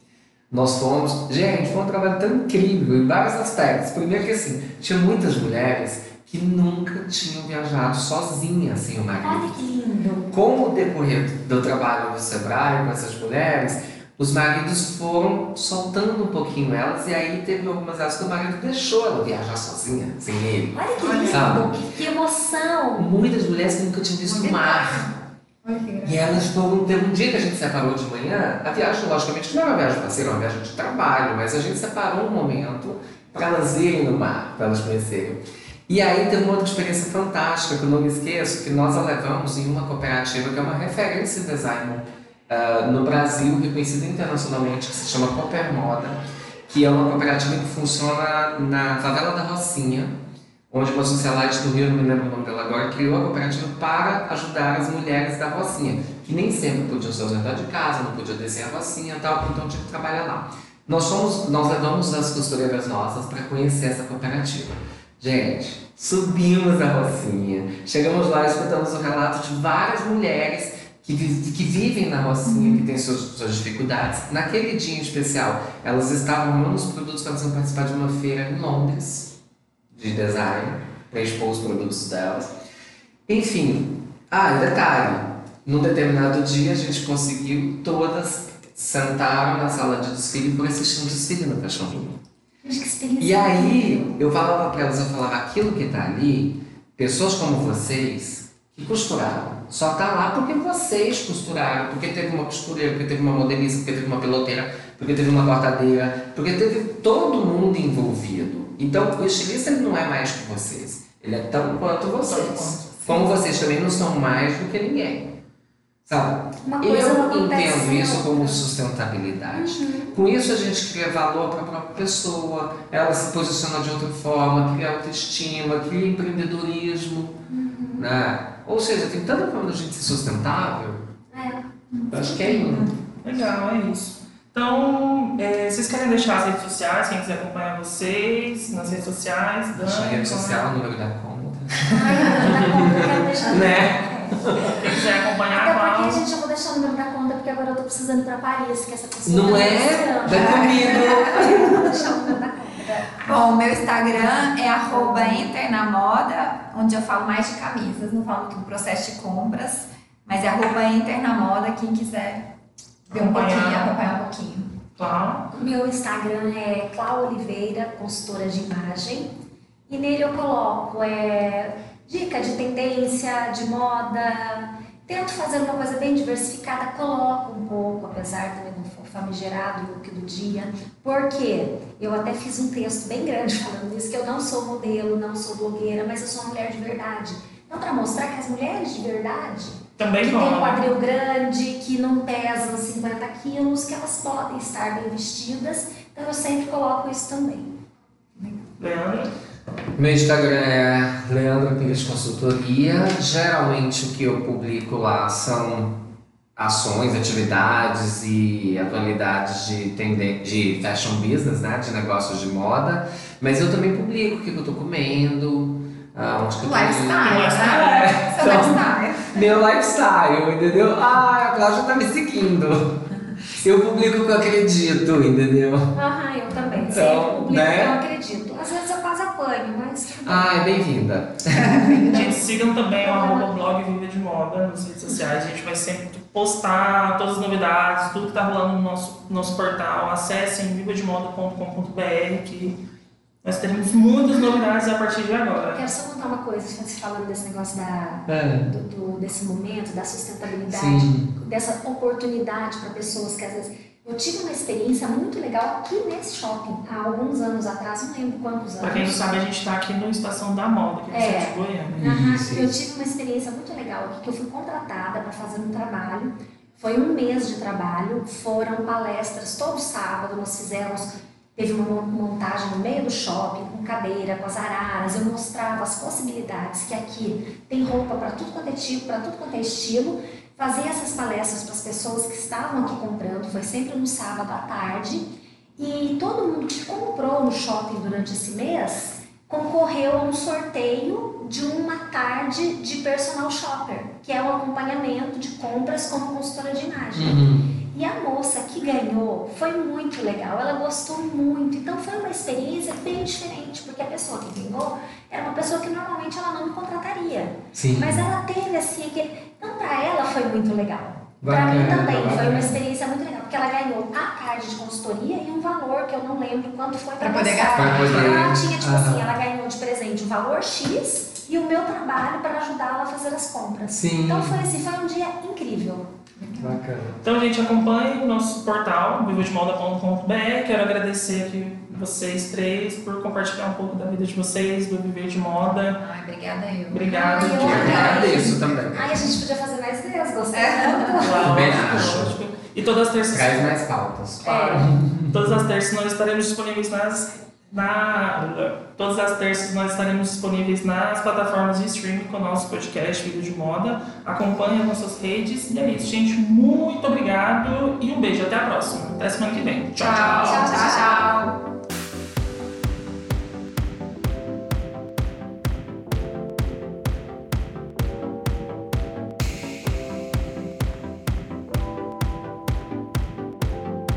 Nós fomos, gente, foi um trabalho tão incrível em vários aspectos. Primeiro que assim, tinha muitas mulheres que nunca tinham viajado sozinhas sem o marido. Olha que lindo. Com o decorrer do trabalho do Sebrae com essas mulheres, os maridos foram soltando um pouquinho elas e aí teve algumas vezes que o marido deixou ela viajar sozinha, sem ele. Olha que lindo. Sabe? Que, emoção. Muitas mulheres que nunca tinham visto o mar. Olha que engraçado. E elas foram, teve um dia que a gente separou de manhã, a viagem, logicamente, não era uma viagem parceira, era uma viagem de trabalho, mas a gente separou um momento para elas irem no mar, para elas conhecerem. E aí teve uma outra experiência fantástica, que eu não me esqueço, que nós a levamos em uma cooperativa que é uma referência em design ah, no Brasil, reconhecida internacionalmente, que se chama Cooper Moda, que é uma cooperativa que funciona na favela da Rocinha, onde uma socialite do Rio, não me lembro o nome dela agora, criou a cooperativa para ajudar as mulheres da Rocinha, que nem sempre podiam se ausentar de casa, não podiam descer a Rocinha e tal, então tinha que trabalhar lá. Nós, nós levamos as costureiras nossas para conhecer essa cooperativa. Gente, subimos a Rocinha, chegamos lá e escutamos o relato de várias mulheres que, que vivem na Rocinha, que têm suas, suas dificuldades. Naquele dia em especial, elas estavam arrumando os produtos para participar de uma feira em Londres, de design, para expor os produtos delas. Enfim, ah, e detalhe, num determinado dia a gente conseguiu todas sentaram na sala de desfile para assistir um desfile no Fashion E aí, incrível. eu falava para elas, eu falava, aquilo que tá ali, pessoas como vocês, que costuraram, só tá lá porque vocês costuraram, porque teve uma costureira, porque teve uma modelista, porque teve uma piloteira, porque teve uma cortadeira, porque teve todo mundo envolvido. Então, o estilista ele não é mais que vocês, ele é tão quanto vocês. Como vocês também não são mais do que ninguém. Sabe? Uma coisa Eu entendo isso outra. como sustentabilidade. Uhum. Com isso a gente cria valor para a própria pessoa, ela se posiciona de outra forma, cria autoestima, cria empreendedorismo. Uhum. Né? Ou seja, tem tanta forma da gente ser sustentável. É. Eu acho que é isso. Legal, é isso. Então, é, vocês querem deixar as redes sociais, quem quiser acompanhar vocês nas redes sociais? Deixa a rede então, social, o número da conta. Ai, eu não quero deixar Né? Quem quiser acompanhar, Até porque, qual? gente, eu vou deixar o número da conta, porque agora eu tô precisando ir pra Paris, que essa pessoa Não tá é? Vem comigo. Vou deixar o número da conta. Bom, meu Instagram é arroba Enter na Moda, onde eu falo mais de camisas, não falo muito do processo de compras, mas é arroba Enter na Moda, quem quiser ver um Acompanhar. pouquinho, acompanhar um pouquinho. Tá. O meu Instagram é Clau Oliveira, consultora de imagem. E nele eu coloco é, dica de tendência, de moda. Tento fazer uma coisa bem diversificada, coloco um pouco, apesar também não for famigerado o look do dia. Porque eu até fiz um texto bem grande falando isso, que eu não sou modelo, não sou blogueira, mas eu sou uma mulher de verdade. Então, para mostrar que as mulheres de verdade Também que tem rola. quadril grande, que não pesam 50 quilos, que elas podem estar bem vestidas. Então eu sempre coloco isso também. Leandro? Meu Instagram é Leandro Pires Consultoria. Geralmente o que eu publico lá são ações, atividades e atualidades de, de fashion business, né? De negócios de moda. Mas eu também publico o que eu tô comendo, ah, onde que eu tô. Lifestyle, lifestyle. né? Seu Então. Meu lifestyle, entendeu? Ah, a Cláudia tá me seguindo. Eu publico o que eu acredito, entendeu? Ah, eu também. Então, sempre publico né? que eu acredito. Eu apanho, mas. Ah, é bem-vinda. Gente, sigam também o arroba blog Viva de Moda nas redes sociais. A gente vai sempre postar todas as novidades, tudo que tá rolando no nosso, nosso portal. Acessem vivademoda.com.br que nós teremos muitas novidades a partir de Eu agora. quero só contar uma coisa, você falando desse negócio da, É. do, do- desse momento, da sustentabilidade, Sim. dessa oportunidade para pessoas que às vezes. Eu tive uma experiência muito legal aqui nesse shopping, há alguns anos atrás, não lembro quantos anos. Pra quem não sabe, a gente tá aqui no Estação da Moda, que é, É. de Goiânia. Isso, Eu tive uma experiência muito legal aqui, que eu fui contratada para fazer um trabalho. Foi um mês de trabalho, foram palestras todo sábado, nós fizemos, teve uma mon- montagem no meio do shopping, com cadeira, com as araras, eu mostrava as possibilidades que aqui tem roupa para tudo quanto é tipo, para tudo quanto é estilo. Fazia essas palestras para as pessoas que estavam aqui comprando, foi sempre no sábado à tarde. E todo mundo que comprou no shopping durante esse mês concorreu a um sorteio de uma tarde de personal shopper, que é o acompanhamento de compras como consultora de imagem. Uhum. E a moça que ganhou foi muito legal, ela gostou muito. Então foi uma experiência bem diferente, porque a pessoa que ganhou era uma pessoa que normalmente ela não me contrataria. Sim. Mas ela teve assim aquele. Então para ela foi muito legal. Para mim Bacana, também foi uma experiência muito legal, porque ela ganhou a tarde de consultoria e um valor que eu não lembro quanto foi Pra para poder gastar. Ela tinha, tipo assim, ela ganhou de presente um valor X e o meu trabalho para ajudá-la a fazer as compras. Sim. Então foi assim, foi um dia incrível. Bacana. Então, gente, acompanhe o nosso portal, vivademoda.com.br. Quero agradecer aqui vocês três por compartilhar um pouco da vida de vocês, do Viver de Moda. Ai, obrigada eu. Obrigado. Ai, eu agradeço também. Ai, a gente podia fazer mais vezes, gostei É. acho. lógico. E todas as terças. Traz mais pautas. Claro. Todas as terças nós estaremos disponíveis nas. Na, todas as terças nós estaremos disponíveis nas plataformas de streaming com o nosso podcast Vídeo de Moda. Acompanhe as nossas redes. E é isso, gente. Muito obrigado e um beijo. Até a próxima. Até semana que vem. Tchau, tchau, tchau.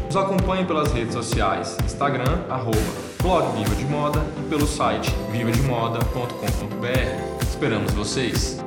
Nos acompanhe pelas redes sociais, Instagram, arroba, blog Viva de Moda e pelo site vivademoda.com.br. Esperamos vocês!